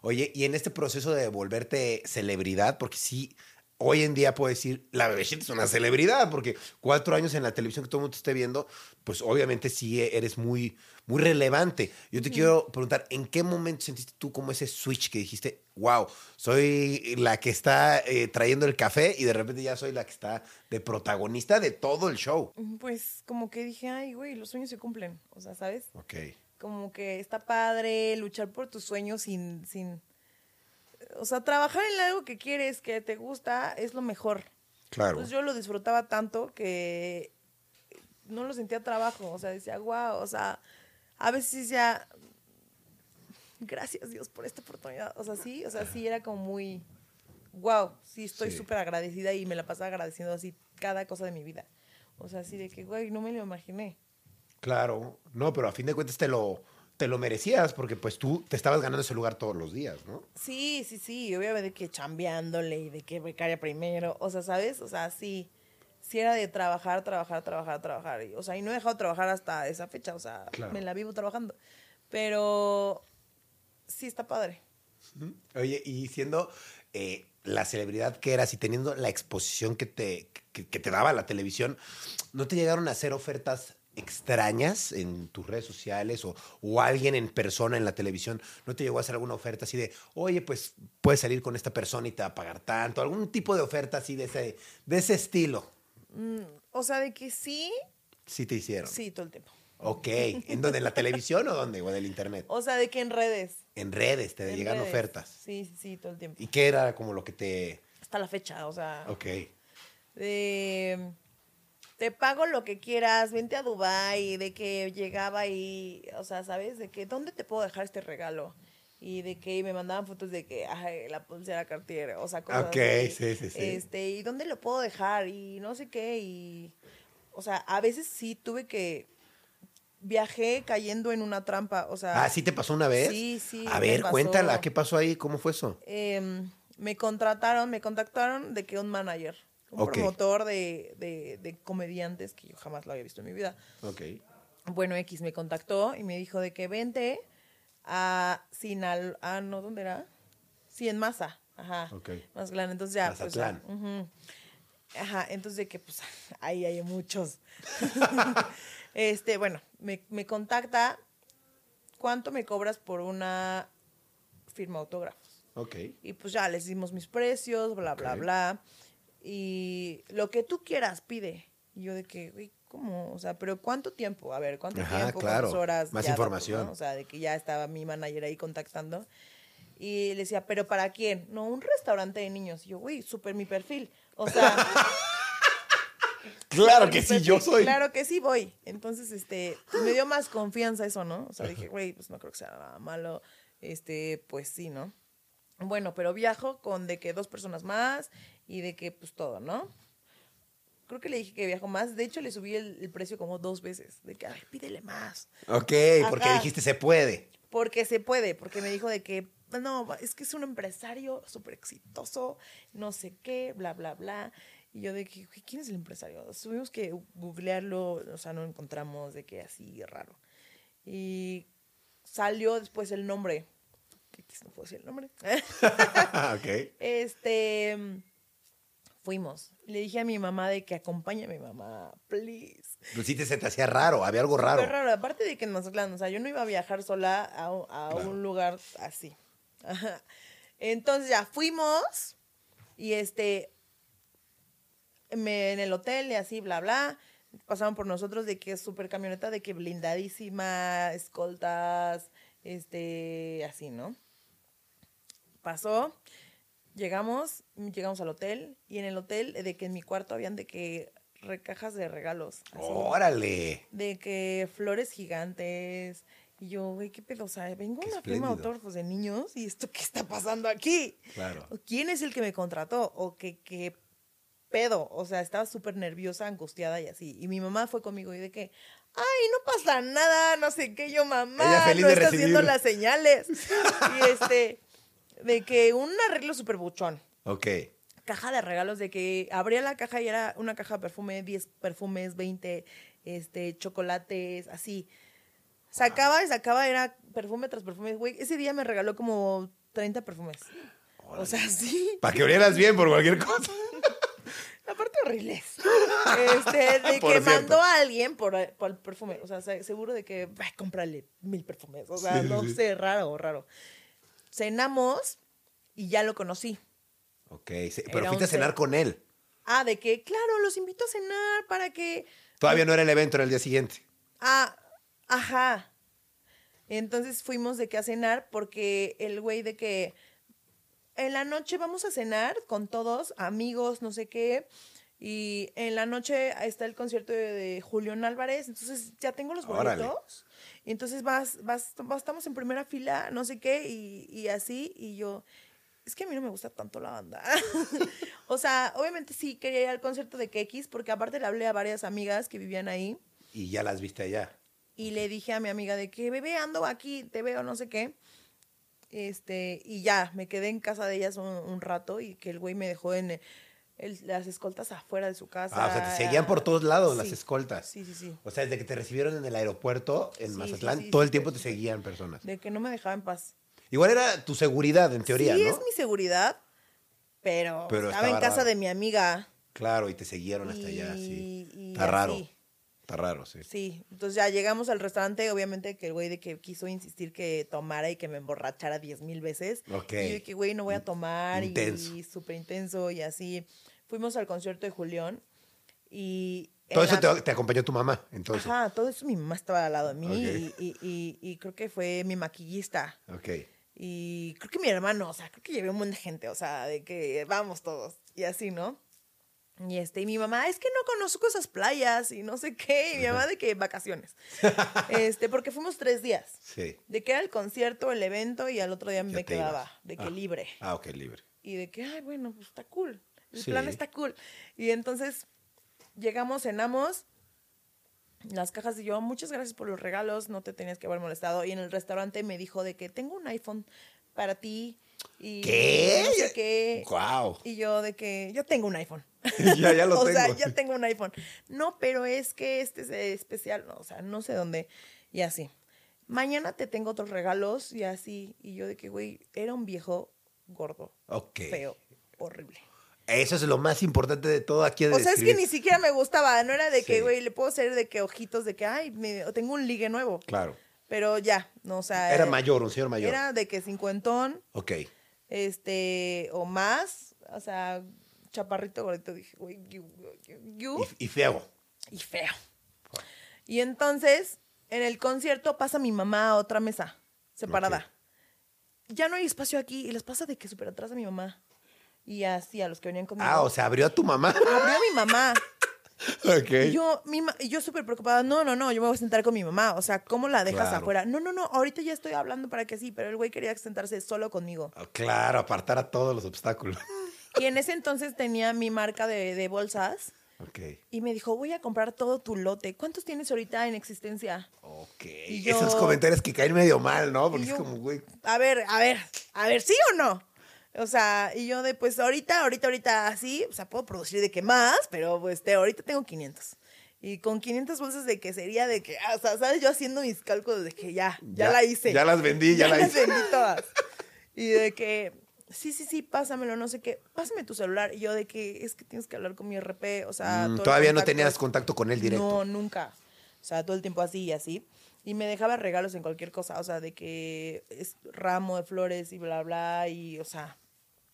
Oye, y en este proceso de volverte celebridad, porque sí, hoy en día puedo decir, la bebecita es una celebridad, porque cuatro años en la televisión que todo el mundo te esté viendo, pues obviamente sí eres muy, muy relevante. Yo te quiero preguntar, ¿en qué momento sentiste tú como ese switch que dijiste, wow, soy la que está eh, trayendo el café y de repente ya soy la que está de protagonista de todo el show? Pues como que dije, ay, güey, los sueños se cumplen. O sea, ¿sabes? Ok. Como que está padre luchar por tus sueños sin, sin... O sea, trabajar en algo que quieres, que te gusta, es lo mejor. Claro. Entonces yo lo disfrutaba tanto que no lo sentía trabajo. O sea, decía, wow, o sea, a veces decía, gracias Dios por esta oportunidad. O sea, sí, o sea, sí era como muy, wow, sí, estoy Sí. súper agradecida y me la pasaba agradeciendo así cada cosa de mi vida. O sea, así de que, güey, no me lo imaginé. Claro, no, pero a fin de cuentas te lo, te lo merecías porque pues tú te estabas ganando ese lugar todos los días, ¿no? Sí, sí, sí, obviamente que chambeándole y de que becaria primero, o sea, ¿sabes? O sea, sí, sí era de trabajar, trabajar, trabajar, trabajar. Y, o sea, y no he dejado de trabajar hasta esa fecha, o sea, Claro. me la vivo trabajando. Pero sí está padre. Oye, y siendo eh, la celebridad que eras y teniendo la exposición que te, que, que te daba la televisión, ¿no te llegaron a hacer ofertas extrañas en tus redes sociales o, o alguien en persona en la televisión no te llegó a hacer alguna oferta así de, oye, pues puedes salir con esta persona y te va a pagar tanto? ¿Algún tipo de oferta así de ese, de ese estilo? Mm, o sea, de que sí, Sí te hicieron. sí, todo el tiempo. Ok. ¿En dónde? ¿En la televisión o dónde? ¿O en el internet? O sea, de que en redes. En redes te en llegan redes. ofertas. Sí, sí, sí, todo el tiempo. ¿Y qué era como lo que te... Hasta la fecha, o sea. Ok. de te pago lo que quieras, vente a Dubai, de que llegaba y, o sea, ¿sabes? De que, ¿dónde te puedo dejar este regalo? Y de que me mandaban fotos de que, ay, la pulsera Cartier, o sea, cosas Ok, sí, sí, sí. Este, ¿y dónde lo puedo dejar? Y no sé qué, y, o sea, a veces sí tuve que, viajé cayendo en una trampa, o sea. Ah, ¿sí te pasó una vez? Sí, sí, A ver, pasó. cuéntala, ¿qué pasó ahí? ¿Cómo fue eso? em, me contrataron, me contactaron de que un manager, un Ok. promotor de, de, de comediantes que yo jamás lo había visto en mi vida. Ok. Bueno, X me contactó y me dijo de que vente a Sinal, ah, no, ¿dónde era? Sí, en Masa, ajá. Ok. Más grande, entonces ya, pues, Mazatlán. ujú. Ajá, entonces de que pues ahí hay muchos. este, bueno, me, me contacta, ¿cuánto me cobras por una firma autógrafos? Ok. Y pues ya les dimos mis precios, bla, bla, bla. Y lo que tú quieras, pide. Y yo de que, güey, ¿cómo? O sea, pero ¿cuánto tiempo? A ver, ¿cuánto Ajá, tiempo? claro. ¿Cuántas horas? Más Ya, información. ¿no? O sea, de que ya estaba mi manager ahí contactando. Y le decía, ¿pero para quién? No, un restaurante de niños. Y yo, güey, súper mi perfil. O sea... Claro que sí, yo soy. Claro que sí voy. Entonces, este, pues, me dio más confianza eso, ¿no? O sea, dije, güey, pues no creo que sea nada malo. Este, pues sí, ¿no? Bueno, pero viajo con de que dos personas más y de que pues todo, ¿no? Creo que le dije que viajo más. De hecho, le subí el, el precio como dos veces. De que, a ver, pídele más. Ok, porque dijiste se puede. Porque se puede, porque me dijo de que, no, es que es un empresario súper exitoso, no sé qué, bla, bla, bla. Y yo de que, "Güey, ¿quién es el empresario? Tuvimos que googlearlo, o sea, no encontramos de que así raro. Y salió después el nombre. no puedo decir el nombre. ok. este, fuimos. Le dije a mi mamá de que acompañe a mi mamá, please. Pues sí te, se te hacía raro, había algo raro. Súper raro. Aparte de que en Mazatlán, o sea, yo no iba a viajar sola a, un- a Claro. un lugar así. Ajá. Entonces ya fuimos y este, me, en el hotel y así, bla, bla. Pasaron por nosotros de que es súper camioneta, de que blindadísima, escoltas, este, así, ¿no? Pasó, llegamos, llegamos al hotel y en el hotel de que en mi cuarto habían de que recajas de regalos. así Órale. de que flores gigantes. Y yo, güey, ¿qué pedo? O sea, vengo a una firma de autógrafos de niños y esto qué está pasando aquí. Claro. ¿O ¿Quién es el que me contrató? ¿O qué, qué pedo? O sea, estaba súper nerviosa, angustiada y así. Y mi mamá fue conmigo y de que, ay, no pasa nada, no sé qué, yo, mamá, no está haciendo las señales. y este, de que un arreglo súper buchón Ok. caja de regalos de que abría la caja y era una caja de perfume, 10 perfumes, 20 este, chocolates, así. Sacaba y sacaba, era perfume tras perfume. Güey, ese día me regaló como 30 perfumes. O sea, sí. Para que olieras bien por cualquier cosa. Aparte horribles. Este, de Por que cierto. mandó a alguien por, por el perfume. O sea, se- seguro de que, va, cómprale mil perfumes. O sea, Sí, no sí. sé, raro, raro. Cenamos y ya lo conocí. Ok, sí, pero Era fuiste a un cenar ser- con él. Ah, de que, claro, los invito a cenar para que Todavía no era el evento, era el día siguiente. Ah, ajá. Entonces fuimos de que a cenar porque el güey de que en la noche vamos a cenar con todos, amigos, no sé qué. Y en la noche está el concierto de, de Julián Álvarez. Entonces ya tengo los Órale. boletos. Y entonces vas, vas, vas- estamos en primera fila, no sé qué, y, y así. Y yo, es que a mí no me gusta tanto la banda. o sea, obviamente sí quería ir al concierto de Kekis, porque aparte le hablé a varias amigas que vivían ahí. Y ya las viste allá. Y le dije a mi amiga de que, bebé, ando aquí, te veo, no sé qué. Este, y ya, me quedé en casa de ellas un, un rato y que el güey me dejó en el- las escoltas afuera de su casa. Ah, o sea, te seguían por todos lados las Sí. escoltas. Sí, sí, sí. O sea, desde que te recibieron en el aeropuerto en Sí, Mazatlán, sí, todo el tiempo te seguían personas. De que no me dejaba en paz. Igual era tu seguridad, en teoría, sí, ¿no? es mi seguridad, pero, Pero estaba en casa raro. de mi amiga. Claro, y te siguieron hasta allá, sí. y- y Está raro. así. Está raro, sí. Sí, entonces ya llegamos al restaurante, obviamente que el güey de que quiso insistir que tomara y que me emborrachara diez mil veces. Ok. Y yo de que, güey, no voy a tomar Intenso. y súper intenso y así. Fuimos al concierto de Julián y... Todo eso la- te, te acompañó tu mamá, entonces. Ajá, todo eso mi mamá estaba al lado de mí Ok. y, y- y- y creo que fue mi maquillista. Ok. Y creo que mi hermano, o sea, creo que llevé un montón de gente, o sea, de que vamos todos y así, ¿no? Y este, y mi mamá, es que no conozco esas playas y no sé qué, y mi mamá de que vacaciones. Este, porque fuimos tres días. Sí. De que era el concierto, el evento y al otro día Ya me quedaba, ibas. de que Ah. libre. Ah, ok, libre. Y de que, ay, bueno, pues está cool. El Sí. plan está cool. Y entonces llegamos, cenamos. Las cajas y yo, muchas gracias por los regalos, no te tenías que haber molestado. Y en el restaurante me dijo de que tengo un iPhone para ti. Y ¿Qué? No sé qué. Wow. Y yo de que yo tengo un iPhone. ya, ya lo o tengo. sea, ya tengo un iPhone. No, pero es que este es especial, no, o sea, no sé dónde. Y así. Mañana te tengo otros regalos y así. Y yo de que, güey, era un viejo gordo, Ok. feo, horrible. Eso es lo más importante de todo aquí. de O sea, es que ni siquiera me gustaba. No era de que, Sí. güey, le puedo hacer de que ojitos de que, ay, me- tengo un ligue nuevo. Claro. Pero ya, no, o sea. Era mayor, un señor mayor. Era de que cincuentón, Ok. este, o más. O sea, chaparrito, gordito. Dije, güey, Y, y feo. y feo. Y entonces, en el concierto pasa mi mamá a otra mesa, separada. Ya no hay espacio aquí y les pasa de que súper atrás de mi mamá. Y así a los que venían conmigo. Ah, o sea, abrió a tu mamá. Abrió a mi mamá. ok. Y yo, mi ma- yo súper preocupada, no, no, no, yo me voy a sentar con mi mamá. O sea, ¿cómo la dejas Claro. afuera? No, no, no, ahorita ya estoy hablando para que sí, pero el güey quería sentarse solo conmigo. Ah, Claro, apartar a todos los obstáculos. Y en ese entonces tenía mi marca de, de bolsas Ok. y me dijo, voy a comprar todo tu lote. ¿Cuántos tienes ahorita en existencia? Ok. Y yo- Esos comentarios que caen medio mal, ¿no? Porque yo- es como, güey. A ver, a ver, a ver, ¿sí o no? O sea, y yo de, pues ahorita, ahorita, ahorita, así, o sea, puedo producir de que más, pero pues de ahorita tengo 500. Y con 500 bolsas de que sería de que, ah, o sea, ¿sabes? Yo haciendo mis cálculos de que ya, ya, Ya- la hice. ya las vendí, ya la las hice. vendí todas. Y de que, sí, sí, sí, pásamelo, no sé qué, pásame tu celular. Y yo de que, es que tienes que hablar con mi RP, o sea, Mm, todavía no tenías contacto con él directo. no, nunca. O sea, todo el tiempo así y así. Y me dejaba regalos en cualquier cosa, o sea, de que es ramo de flores y bla, bla, y, o sea,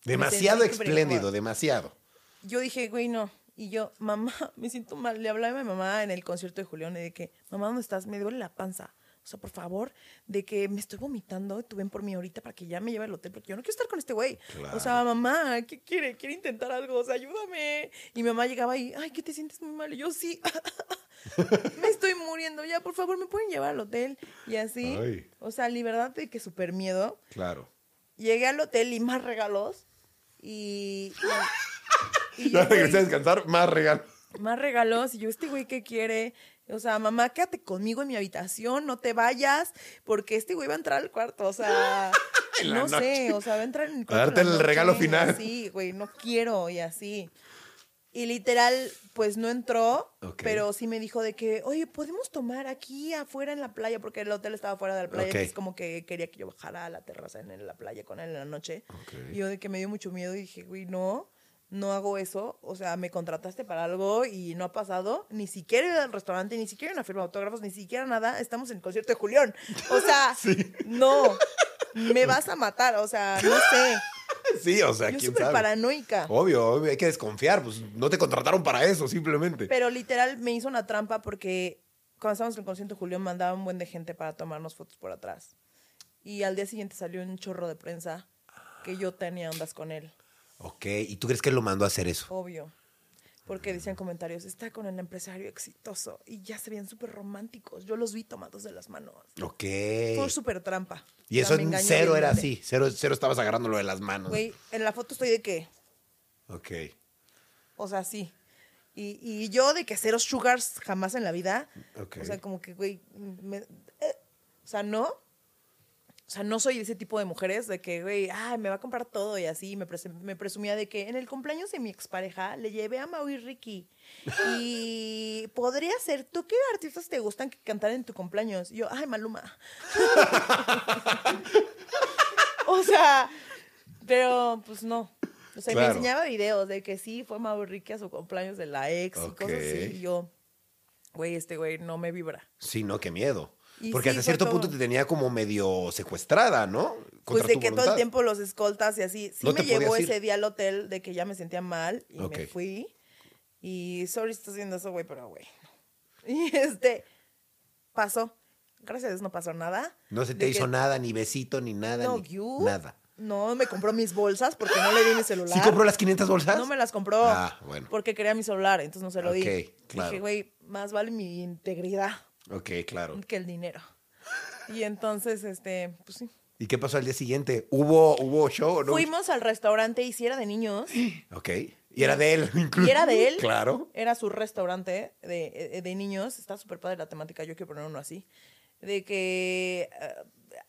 demasiado incómoda. demasiado. yo dije, güey, no. Y yo, mamá, me siento mal. Le hablaba a mi mamá en el concierto de Julián y de que, mamá, ¿dónde estás? Me duele la panza. O sea, por favor, de que me estoy vomitando, tú ven por mí ahorita para que ya me lleve al hotel, porque yo no quiero estar con este güey. O sea, mamá, ¿qué quiere? Quiere intentar algo, o sea, ayúdame. Y mi mamá llegaba y, ay, ¿qué te sientes muy mal? Y yo, sí, me estoy muriendo ya, por favor, ¿me pueden llevar al hotel? Y así, Ay. o sea, libertad de que súper miedo. Claro. Llegué al hotel y más regalos. Y. y- Ya güey, regresé a descansar, más regalo. más regalos. Y yo, ¿este güey qué quiere? O sea, mamá, quédate conmigo en mi habitación, no te vayas, porque este güey va a entrar al cuarto. O sea, no sé, o sea, va a entrar en el A cuarto. en darte el noche, regalo final. así, güey, no quiero, y así. Y literal, pues no entró, pero sí me dijo de que, oye, ¿podemos tomar aquí afuera en la playa? Porque el hotel estaba fuera de la playa. Ok. Entonces como que quería que yo bajara a la terraza en la playa con él en la noche. Y yo de que me dio mucho miedo y dije, güey, no, no hago eso. O sea, me contrataste para algo y no ha pasado. Ni siquiera ido al restaurante, ni siquiera una firma de autógrafos, ni siquiera nada. Estamos en el concierto de Julián. O sea, no, me vas a matar. O sea, no sé. Sí, o sea, Yo quién sabe. paranoica. Obvio, obvio, hay que desconfiar. Pues no te contrataron para eso, simplemente. Pero literal me hizo una trampa porque cuando estábamos en el concierto de Julián mandaba un buen de gente para tomarnos fotos por atrás. Y al día siguiente salió un chorro de prensa que yo tenía ondas con él, Ok, ¿y tú crees que él lo mandó a hacer eso? obvio. Porque decían comentarios, está con el empresario exitoso. Y ya se veían súper románticos. Yo los vi tomados de las manos. Ok. Fue súper trampa. Y O sea, eso en cero era grande. así. Cero, cero estabas agarrándolo de las manos. Güey, en la foto estoy de que, Ok. o sea, sí. Y, y yo de que cero sugars jamás en la vida. Ok. O sea, como que, güey, me- eh, o sea, no. O sea, no soy de ese tipo de mujeres de que, güey, ay, me va a comprar todo y así. Me, pres- me presumía de que en el cumpleaños de mi expareja le llevé a Mau y Ricky. Y podría ser, ¿tú qué artistas te gustan que cantar en tu cumpleaños? Y yo, ay, Maluma. o sea, pero pues no. O sea, Claro. me enseñaba videos de que sí, fue Mau y Ricky a su cumpleaños de la ex y cosas así. Y yo, güey, este güey no me vibra. Sí, no, qué miedo. Y Porque sí, hasta cierto punto te tenía como medio secuestrada, ¿no? Pues de que todo el tiempo los escoltas y así. Sí ¿No me ir? ese día al hotel de que ya me sentía mal y me fui. Y sorry estás haciendo eso, güey, pero güey. Y este pasó. Gracias a Dios no pasó nada. No se te De hizo que- nada, ni besito, ni nada. No, ni you. Nada. No, me compró mis bolsas porque no le di mi celular. ¿Sí compró las 500 bolsas? No me las compró. Ah, bueno. Porque quería mi celular, entonces no se lo di. Ok, claro. Dije, güey, más vale mi integridad Ok, claro. que el dinero. Y entonces, este, pues sí. ¿Y qué pasó al día siguiente? ¿Hubo, hubo show o no? Fuimos al restaurante y si era de niños. Ok. Y era de él, incluso. Y era de él. Claro. Era su restaurante de, de niños. Está súper padre la temática. Yo quiero poner uno así. De que eh,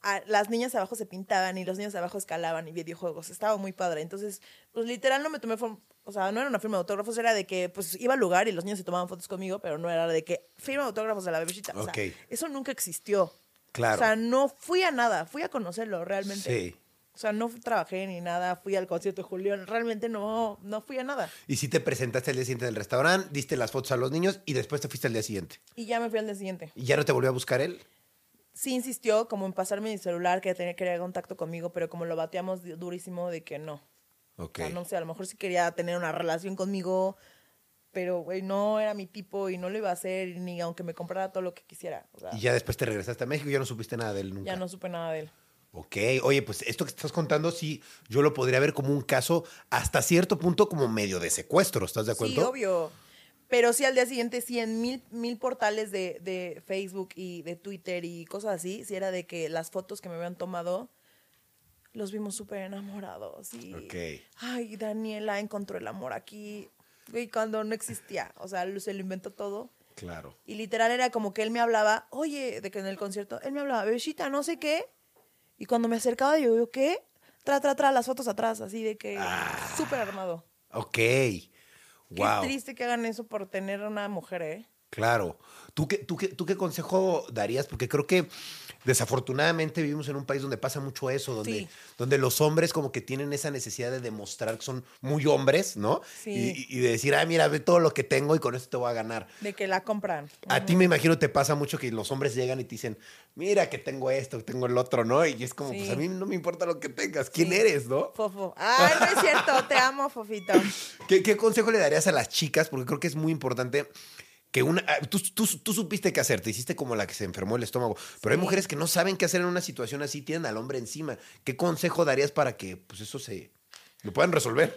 a- las niñas abajo se pintaban y los niños abajo escalaban y videojuegos. Estaba muy padre. Entonces, pues literal no me tomé... O sea, no era una firma de autógrafos. Era de que pues iba al lugar y los niños se tomaban fotos conmigo. Pero no era de que firma de autógrafos de la bebecita. O sea, eso nunca existió. Claro. O sea, no fui a nada. Fui a conocerlo realmente. Sí. O sea, no trabajé ni nada. Fui al concierto de Julián. Realmente no, no fui a nada. Y si te presentaste al día siguiente del restaurante, diste las fotos a los niños y después te fuiste al día siguiente. Y ya me fui al día siguiente. ¿Y ya no te volvió a buscar él? Sí insistió como en pasarme mi celular, que tenía que querer contacto conmigo, pero como lo bateamos du- durísimo de que no. Ok. O sea, no sé, a lo mejor sí quería tener una relación conmigo, pero, güey, no era mi tipo y no lo iba a hacer, ni aunque me comprara todo lo que quisiera. O sea, Y ya después te regresaste a México y ya no supiste nada de él nunca. ya no supe nada de él. Ok, oye, pues esto que estás contando, sí, yo lo podría ver como un caso hasta cierto punto como medio de secuestro, ¿estás de acuerdo? Sí, obvio. Pero sí, al día siguiente, sí, en mil, mil portales de, de Facebook y de Twitter y cosas así, sí era de que las fotos que me habían tomado los vimos súper enamorados. Y, Ok. ay, Daniela encontró el amor aquí. Y cuando no existía, o sea, se lo inventó todo. Claro. Y literal era como que él me hablaba, oye, de que en el concierto, él me hablaba, bebecita, no sé qué. Y cuando me acercaba, yo, yo, ¿qué? Tra, tra, tra, las fotos atrás, así de que súper armado. Ok. Qué Wow. triste que hagan eso por tener una mujer, ¿eh? Claro. ¿Tú qué, tú, qué, ¿Tú qué consejo darías? Porque creo que desafortunadamente vivimos en un país donde pasa mucho eso, donde, Sí. donde los hombres como que tienen esa necesidad de demostrar que son muy hombres, ¿no? Sí. Y, y de decir, ah, mira, ve todo lo que tengo y con esto te voy a ganar. De que la compran. A ti me imagino te pasa mucho que los hombres llegan y te dicen, mira que tengo esto, que tengo el otro, ¿no? Y es como, Sí. pues a mí no me importa lo que tengas, ¿quién eres, no? Fofo. Ay, no es cierto, te amo, Fofito. ¿Qué, qué consejo le darías a las chicas? Porque creo que es muy importante que una... ah, Tú, tú, tú supiste qué hacer, te hiciste como la que se enfermó el estómago, pero hay mujeres que no saben qué hacer en una situación así, tienen al hombre encima. ¿Qué consejo darías para que pues eso se... lo puedan resolver?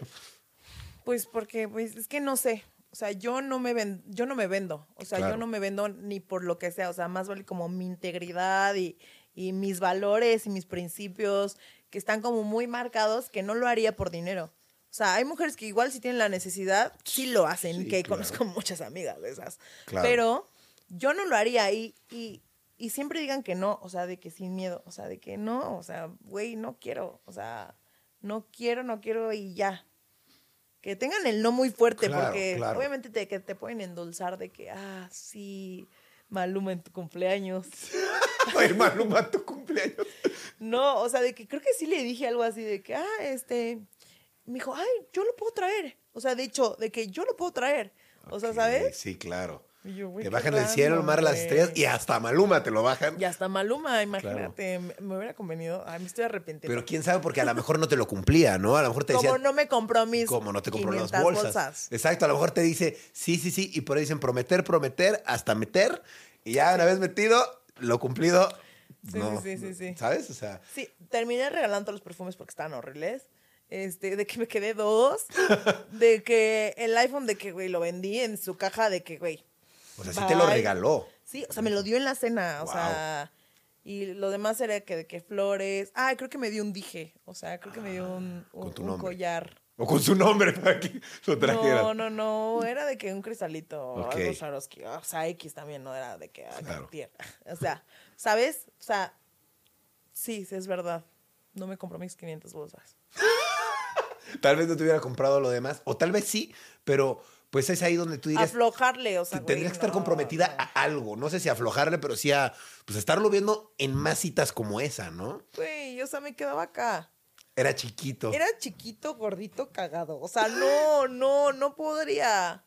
Pues porque, pues, es que no sé. O sea, yo no me ven, yo no me vendo. O sea, Claro. yo no me vendo ni por lo que sea. O sea, más vale como mi integridad y, y mis valores y mis principios que están como muy marcados que no lo haría por dinero. O sea, hay mujeres que igual si tienen la necesidad, sí lo hacen, Sí, que claro. conozco muchas amigas de esas. Claro. Pero yo no lo haría y, y, y siempre digan que no, o sea, de que sin miedo, o sea, de que no, o sea, güey, no quiero, o sea, no quiero, no quiero y ya. que tengan el no muy fuerte, Claro, porque obviamente te, que te pueden endulzar de que, ah, sí, Maluma en tu cumpleaños. Ay, Maluma, tu cumpleaños. No, o sea, de que creo que sí le dije algo así de que, ah, este, me dijo, ay, yo lo puedo traer. O sea, de hecho, de que yo lo puedo traer. O sea, ¿sabes? Sí, claro. Yo, Te bajan del cielo, el mar, las estrellas y hasta Maluma te lo bajan. Y hasta Maluma, imagínate, me, me hubiera convenido. Ay, me estoy arrepintiendo. Pero quién sabe, porque a lo mejor no te lo cumplía, ¿no? A lo mejor te decía. Como no me compró mis Como no te compró las 500 bolsas. Exacto, a lo mejor te dice sí, sí, sí, y por ahí dicen prometer, prometer, hasta meter, y ya una vez metido, lo cumplido. Sí, no, sí, sí, sí, sí. ¿Sabes? O sea, Sí, terminé regalando los perfumes porque estaban horribles. Este, de que me quedé dos. de que el iPhone de que, güey, lo vendí en su caja de que, güey. o sea, sí te lo regaló. Sí, o sea, me lo dio en la cena, o sea, y lo demás era que de que flores. Ah, creo que me dio un dije, o sea, creo que me dio un, con un- un collar. O con su nombre para que lo trajeran. No, no, no, era de que un cristalito, Ok. algo Swarovski, o sea, X también, no era de que ah, Claro. O sea, ¿sabes? O sea, sí, sí es verdad. No me compró mis 500 bolsas. Tal vez no te hubiera comprado lo demás, o tal vez sí, pero pues es ahí donde tú dirías, Aflojarle, o sea, güey, tendrías que estar no, comprometida no. a algo. No sé si aflojarle, pero sí a pues estarlo viendo en más citas como esa, ¿no? Güey, o sea, me quedaba acá. Era chiquito. Era chiquito, gordito, cagado. O sea, no, no, no podría.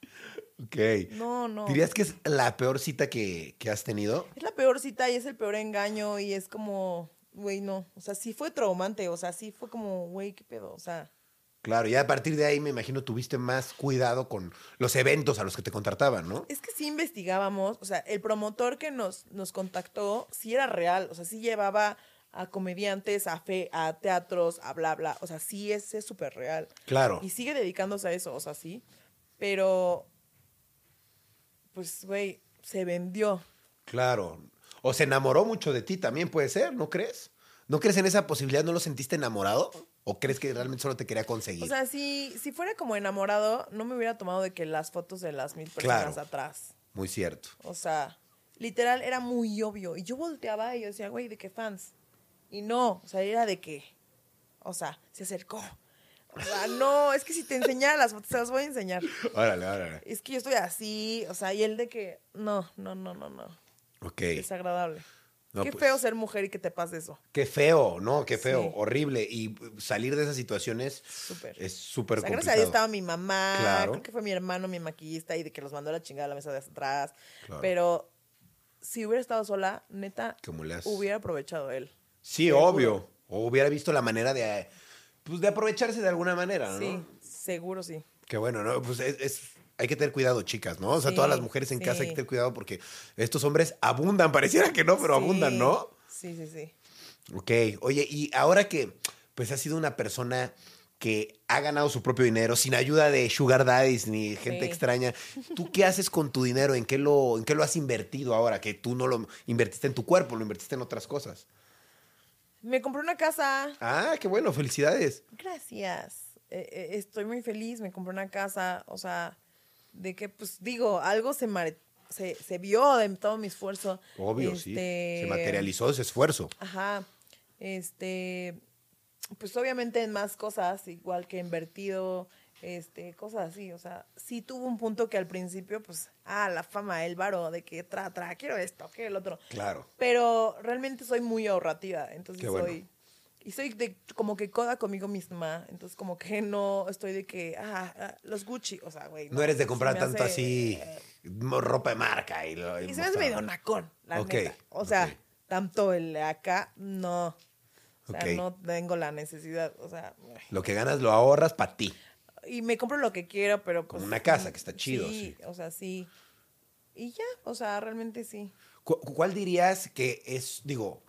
Ok. No, no. ¿Dirías que es la peor cita que, que has tenido? Es la peor cita y es el peor engaño y es como, güey, no. O sea, sí fue traumante. O sea, sí fue como, güey, qué pedo. O sea, Claro, ya a partir de ahí me imagino tuviste más cuidado con los eventos a los que te contrataban, ¿no? es que sí investigábamos. O sea, el promotor que nos, nos contactó sí era real. O sea, sí llevaba a comediantes, a, fe, a teatros, a bla, bla. O sea, sí es es súper real. Claro. Y sigue dedicándose a eso, o sea, sí. Pero, pues, güey, se vendió. Claro. O se enamoró mucho de ti también, puede ser, ¿no crees? ¿No crees en esa posibilidad? ¿No lo sentiste enamorado? ¿O crees que realmente solo te quería conseguir? O sea, si, si fuera como enamorado, no me hubiera tomado de que las fotos de las mil personas Claro. atrás. Muy cierto. O sea, literal era muy obvio. Y yo volteaba y yo decía, güey, ¿de qué fans? Y no, o sea, era de que, o sea, se acercó. O sea, no, es que si te enseñara las fotos, se las voy a enseñar. Órale, órale. Es que yo estoy así, o sea, y el de que, no, no, no, no, no. Ok. Desagradable. No, Qué pues, feo ser mujer y que te pase eso. Qué feo, ¿no? Qué feo. Sí. Horrible. Y salir de esas situaciones Súper. es súper O sea, gracias a Dios estaba mi mamá, Claro. creo que fue mi hermano, mi maquillista, y de que los mandó a la chingada a la mesa de atrás. Claro. Pero si hubiera estado sola, neta, ¿Cómo le has- hubiera aprovechado él. Sí, obvio. O hubiera visto la manera de, pues, de aprovecharse de alguna manera, ¿no? Sí, seguro sí. Que bueno, ¿no? Pues es, es- hay que tener cuidado, chicas, ¿no? O sea, Sí, todas las mujeres en casa hay que tener cuidado porque estos hombres abundan, pareciera que no, pero Sí. abundan, ¿no? Sí, sí, sí. Ok, oye, y ahora que pues has sido una persona que ha ganado su propio dinero sin ayuda de sugar daddies ni gente extraña, ¿tú qué haces con tu dinero? ¿En qué, lo, ¿En qué lo has invertido ahora? Que tú no lo invertiste en tu cuerpo, lo invertiste en otras cosas. Me compré una casa. Ah, qué bueno, felicidades. Gracias. Eh, eh, estoy muy feliz, me compré una casa, o sea, de que, pues digo, algo se, mare- se, se vio de todo mi esfuerzo. Obvio, sí. Este, Se materializó ese esfuerzo. Ajá. Este, pues obviamente en más cosas, igual que invertido, este, cosas así. O sea, sí tuvo un punto que al principio, pues, ah, la fama, el varo, de que tra, tra, quiero esto, quiero el otro. Claro. Pero realmente soy muy ahorrativa, entonces Qué bueno. soy... Y soy de, como que coda conmigo misma, entonces como que no estoy de que, ah, ah, los Gucci, o sea, güey. No eres de comprar tanto hace, así eh, ropa de marca. Y, lo, y se me hace medio nacón, la Ok, neta. O sea, tanto el de acá, no. O sea, no tengo la necesidad, o sea, Lo que ganas lo ahorras para ti. y me compro lo que quiero, pero pues... Como una casa, que está chido, Sí, o sea, sí. Y ya, o sea, realmente sí. ¿Cu- ¿Cuál dirías que es, digo,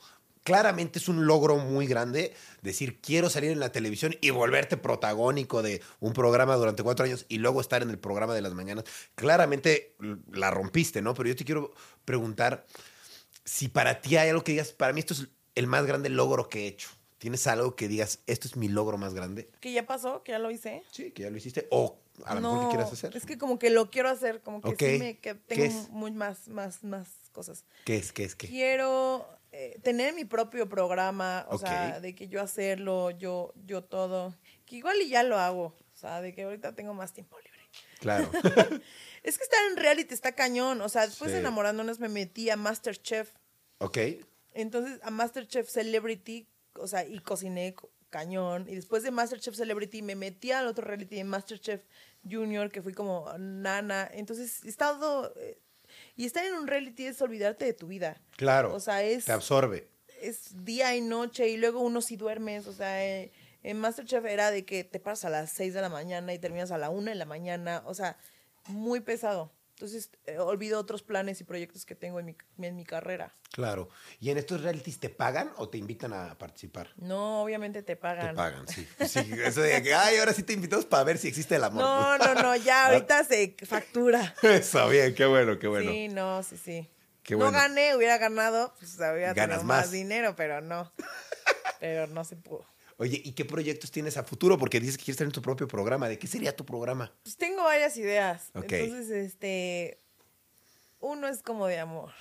claramente es un logro muy grande decir quiero salir en la televisión y volverte protagónico de un programa durante cuatro años y luego estar en el programa de las mañanas? Claramente la rompiste, ¿no? Pero yo te quiero preguntar si para ti hay algo que digas, para mí esto es el más grande logro que he hecho. ¿Tienes algo que digas, esto es mi logro más grande? Que ya pasó, que ya lo hice. Sí, que ya lo hiciste. O a lo mejor que quieras hacer. Es que como que lo quiero hacer, como que sí me que ¿Qué tengo muy más, más, más cosas. ¿Qué es? ¿Qué es? ¿Qué? Quiero eh, tener mi propio programa, o sea, de que yo hacerlo, yo, yo todo. Que igual y ya lo hago, O sea, de que ahorita tengo más tiempo libre. Claro. Es que estar en reality está cañón. O sea, después de enamorándonos me metí a Masterchef. ok. Entonces, a Masterchef Celebrity, o sea, y cociné co- cañón. Y después de Masterchef Celebrity me metí al otro reality de Masterchef Junior, que fui como nana. Entonces, he estado... y estar en un reality es olvidarte de tu vida. Claro. O sea, es, Te absorbe. es día y noche y luego uno si duermes. O sea, eh, en Masterchef era de que te paras a las 6 de la mañana y terminas a la 1 de la mañana. O sea, muy pesado. Entonces, eh, olvido otros planes y proyectos que tengo en mi, en mi carrera. Claro. ¿Y en estos realities te pagan o te invitan a participar? No, obviamente te pagan. Te pagan, sí. Sí, eso de que, ay, ahora sí te invitamos para ver si existe el amor. No, no, no, ya ahorita se factura. Eso, bien, qué bueno, qué bueno. Sí, no, sí, sí. Qué no bueno. gané, hubiera ganado, pues hubiera Ganas tenido más. más dinero, pero no. Pero no se pudo. Oye, ¿y qué proyectos tienes a futuro? Porque dices que quieres tener tu propio programa. ¿De qué sería tu programa? Pues tengo varias ideas. Entonces, este. Uno es como de amor.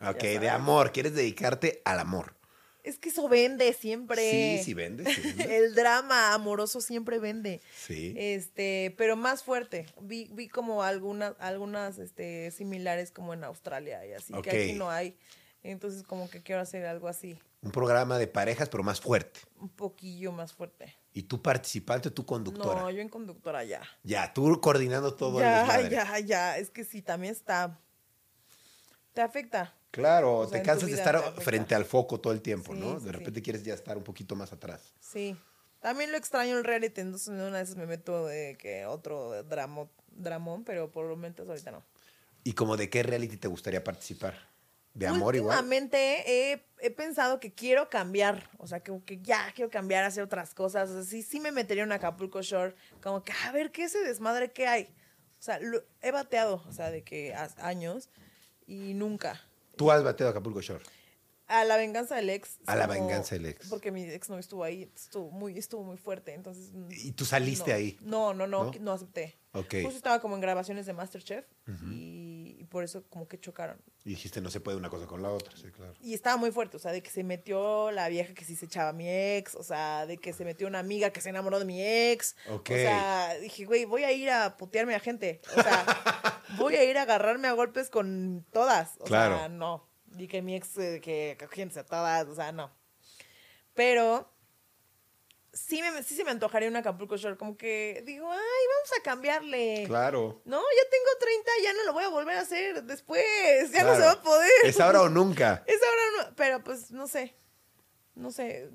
Ok, de amor. Quieres dedicarte al amor. Es que eso vende siempre. Sí, sí vende, sí vende. El drama amoroso siempre vende. Sí. Este, pero más fuerte. Vi, vi como algunas, algunas este, similares como en Australia y así, Ok. que aquí no hay. Entonces, como que quiero hacer algo así, Un programa de parejas, pero más fuerte. un poquillo más fuerte. Y tú participante, tú conductora. No, yo en conductora ya. Ya, tú coordinando todo el ya, desmadre. ya, ya. Es que sí, también está. Te afecta. Claro, O sea, te cansas de estar frente al foco todo el tiempo, Sí, ¿no? De sí. repente quieres ya estar un poquito más atrás. Sí. También lo extraño el reality, entonces en una esas me meto de que otro dramo, dramón, pero por lo menos ahorita no. ¿Y como de qué reality te gustaría participar? ¿De amor igual? Últimamente he, he pensado que quiero cambiar, o sea, que, que ya quiero cambiar, hacer otras cosas. O sea, sí, sí me metería en Acapulco Shore, como que a ver qué ese desmadre que hay. O sea, lo- he bateado, o sea, de que hace años y nunca. Tú has bateado Acapulco Shore. A la venganza del ex. A la venganza del ex. Porque mi ex no estuvo ahí, estuvo muy, estuvo muy fuerte, entonces. mm, ¿Y tú saliste no. ahí? No, no, no, ¿No? no acepté. Ok. Justo estaba como en grabaciones de Masterchef y, y por eso como que chocaron. Y dijiste, no se puede una cosa con la otra, sí, claro. Y estaba muy fuerte, o sea, de que se metió la vieja que sí se echaba a mi ex, o sea, de que se metió una amiga que se enamoró de mi ex. Ok. O sea, dije, güey, voy a ir a putearme a gente. O sea, voy a ir a agarrarme a golpes con todas. O Claro. sea, no. Y que mi ex, eh, que cogiéndose a todas, o sea, no. Pero sí, me, sí se me antojaría un Acapulco Shore, como que digo, ay, vamos a cambiarle. Claro. No, ya tengo 30, ya no lo voy a volver a hacer después, ya no se va a poder. Es ahora o nunca. Es ahora no, pero pues no sé. No sé.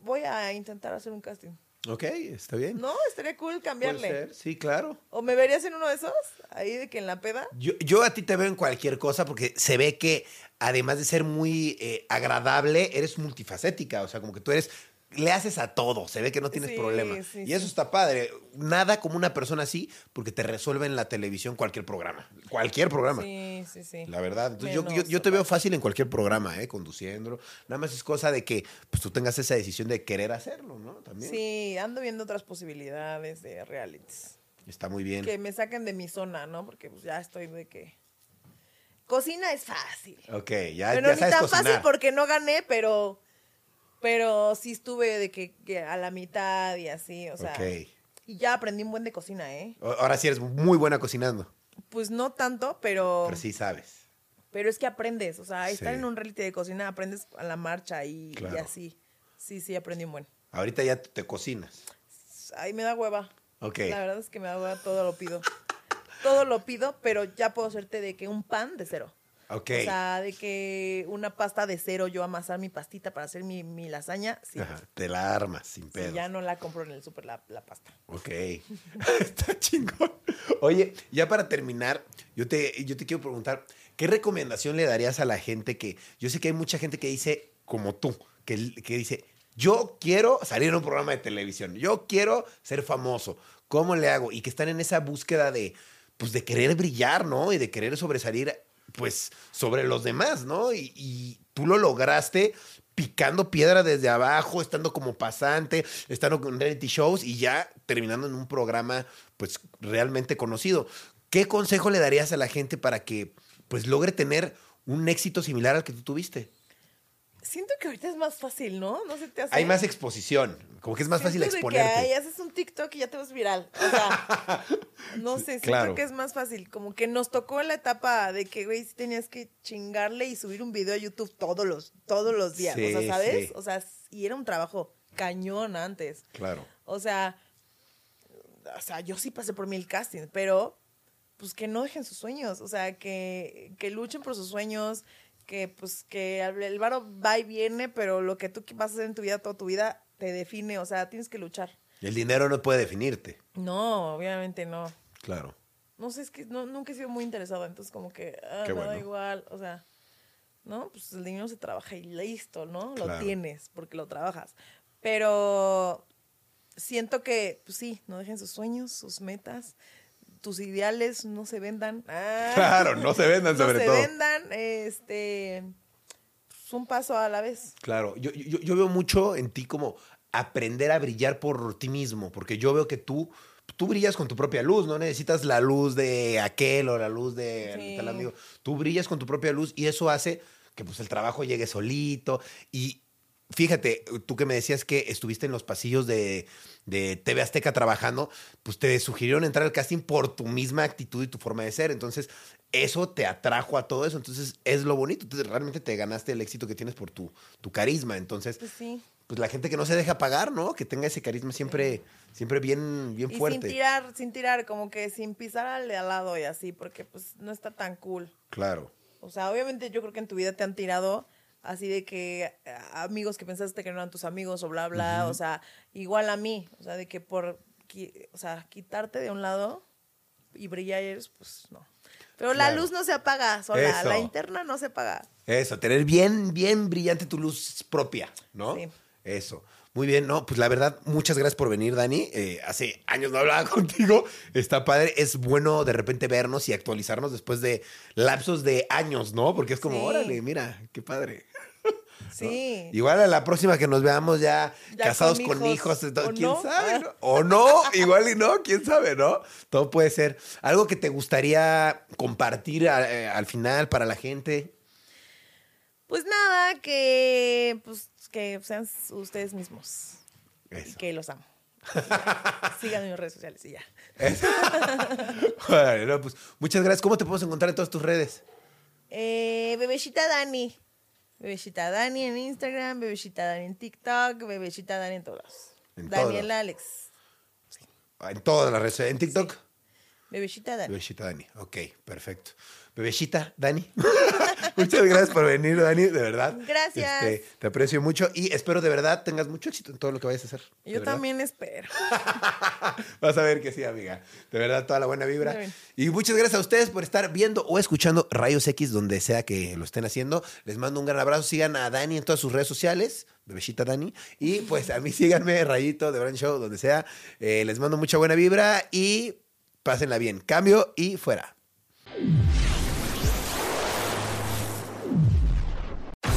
Voy a intentar hacer un casting. Ok, está bien. No, estaría cool Puede cambiarle. ser, Sí, claro. ¿O me verías en uno de esos? Ahí de que en la peda. Yo, yo a ti te veo en cualquier cosa porque se ve que además de ser muy eh, agradable, eres multifacética. O sea, como que tú eres, le haces a todo. Se ve que no tienes Sí, problema. sí, y eso sí. está padre. Nada como una persona así porque te resuelve en la televisión cualquier programa. Cualquier programa. Sí, sí, sí. La verdad. Entonces, yo, yo, yo te veo fácil en cualquier programa, ¿eh? Conduciendo. Nada más es cosa de que pues, tú tengas esa decisión de querer hacerlo, ¿no? También. Sí, ando viendo otras posibilidades de realities. Está muy bien. Que me saquen de mi zona, ¿no? Porque pues ya estoy de que... Cocina es fácil. Ok, ya, pero ya ni sabes tan cocinar. fácil porque no gané, pero... Pero sí estuve de que, que a la mitad y así, o sea... Ok. Y ya aprendí un buen de cocina, ¿eh? O- Ahora sí eres muy buena cocinando. Pues no tanto, pero, Pero sí sabes. pero es que aprendes. O sea, estar Sí. en un reality de cocina aprendes a la marcha y, y Claro. así. Sí, sí, aprendí un buen. Ahorita ya te cocinas. Ay, me da hueva. Ok. La verdad es que me da hueva, todo lo pido. todo lo pido, pero ya puedo hacerte de que un pan de cero. Ok. O sea, de que una pasta de cero, yo amasar mi pastita para hacer mi, mi lasaña, sí. Ajá, te la armas sin Sí, pedo. ya no la compro en el súper la, la pasta. Ok. Está chingón. Oye, ya para terminar, yo te, yo te quiero preguntar, ¿qué recomendación le darías a la gente que, yo sé que hay mucha gente que dice, como tú, que, que dice, yo quiero salir en un programa de televisión, yo quiero ser famoso, ¿cómo le hago? Y que están en esa búsqueda de, pues, de querer brillar, ¿no? Y de querer sobresalir, pues, sobre los demás, ¿no? Y, tú lo lograste picando piedra desde abajo, estando como pasante, estando con reality shows y ya terminando en un programa, pues, realmente conocido. ¿Qué consejo le darías a la gente para que, pues, logre tener un éxito similar al que tú tuviste? Siento que ahorita es más fácil, ¿no? No sé, te hace. Hay más exposición, como que es más fácil Siento de exponerte. Que, ay, haces un TikTok y ya te vas viral. O sea, no sé, siento claro. que es más fácil. Como que nos tocó la etapa de que, güey, sí tenías que chingarle y subir un video a YouTube todos los, todos los días. Sí, o sea, ¿sabes? sí. O sea, y era un trabajo cañón antes. Claro. O sea, o sea, yo sí pasé por mil castings, pero pues que no dejen sus sueños, o sea, que, que luchen por sus sueños, que pues que el varo va y viene, pero lo que tú vas a hacer en tu vida, toda tu vida, te define, o sea, tienes que luchar. El dinero no puede definirte. No, obviamente no. Claro. No sé, es que no, nunca he sido muy interesada, entonces como que ah, me da igual, o sea, ¿no? Pues el dinero se trabaja y listo, ¿no? Lo tienes porque lo trabajas. Pero siento que, pues sí, no dejen sus sueños, sus metas, tus ideales no se vendan. Ah, Claro, no se vendan no sobre se todo. vendan, este, pues, un paso a la vez. Claro, yo, yo, yo veo mucho en ti como aprender a brillar por ti mismo, porque yo veo que tú, tú brillas con tu propia luz, no necesitas la luz de aquel o la luz de Sí. tal amigo. Tú brillas con tu propia luz y eso hace que pues el trabajo llegue solito. Y fíjate, tú que me decías que estuviste en los pasillos de, de TV Azteca trabajando, pues te sugirieron entrar al casting por tu misma actitud y tu forma de ser. Entonces, eso te atrajo a todo eso. Entonces, es lo bonito. Entonces, realmente te ganaste el éxito que tienes por tu, tu carisma. Entonces, Pues sí. pues la gente que no se deja pagar, ¿no? Que tenga ese carisma siempre, siempre bien, bien Y fuerte. sin tirar, sin tirar, como que sin pisar al de al lado y así, porque pues no está tan cool. Claro. O sea, obviamente yo creo que en tu vida te han tirado así de que amigos que pensaste que no eran tus amigos o bla, bla. O sea, igual a mí. O sea, de que por, o sea, quitarte de un lado y brillar, pues no. Pero la Claro. luz no se apaga sola, Eso. la interna no se apaga. Eso, tener bien, bien brillante tu luz propia, ¿no? Sí. Eso. Muy bien, no, pues la verdad, muchas gracias por venir, Dani. Eh, hace años no hablaba contigo. Está padre. Es bueno de repente vernos y actualizarnos después de lapsos de años, ¿no? Porque es como, Sí. órale, mira, qué padre. Sí. Igual a la próxima que nos veamos ya, Ya casados con con hijos, hijos, entonces, ¿o quién no? sabe, Ah. ¿no? O no, igual y no, quién sabe, ¿no? Todo puede ser. Algo que te gustaría compartir a- eh, al final para la gente. Pues nada, que pues que sean ustedes mismos. Y que los amo. Síganme en mis redes sociales y ya. Órale, no, pues, muchas gracias. ¿Cómo te podemos encontrar en todas tus redes? Eh, bebecita Dani. Bebecita Dani en Instagram, Bebecita Dani en TikTok, Bebecita Dani en todos. En Daniel todos. Alex. En todas las redes. ¿En TikTok? Bebecita Dani. Bebecita Dani. Ok, perfecto. Bebecita Dani. Muchas gracias por venir, Dani, de verdad. Gracias. Este, te aprecio mucho y espero de verdad tengas mucho éxito en todo lo que vayas a hacer. Yo también espero. Vas a ver que sí, amiga. De verdad, toda la buena vibra. Y muchas gracias a ustedes por estar viendo o escuchando Rayos X donde sea que lo estén haciendo. Les mando un gran abrazo. Sigan a Dani en todas sus redes sociales. Bebecita Dani. Y pues a mí síganme, Rayito, de Brand Show, donde sea. Eh, les mando mucha buena vibra y pásenla bien. Cambio y fuera.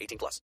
18 plus.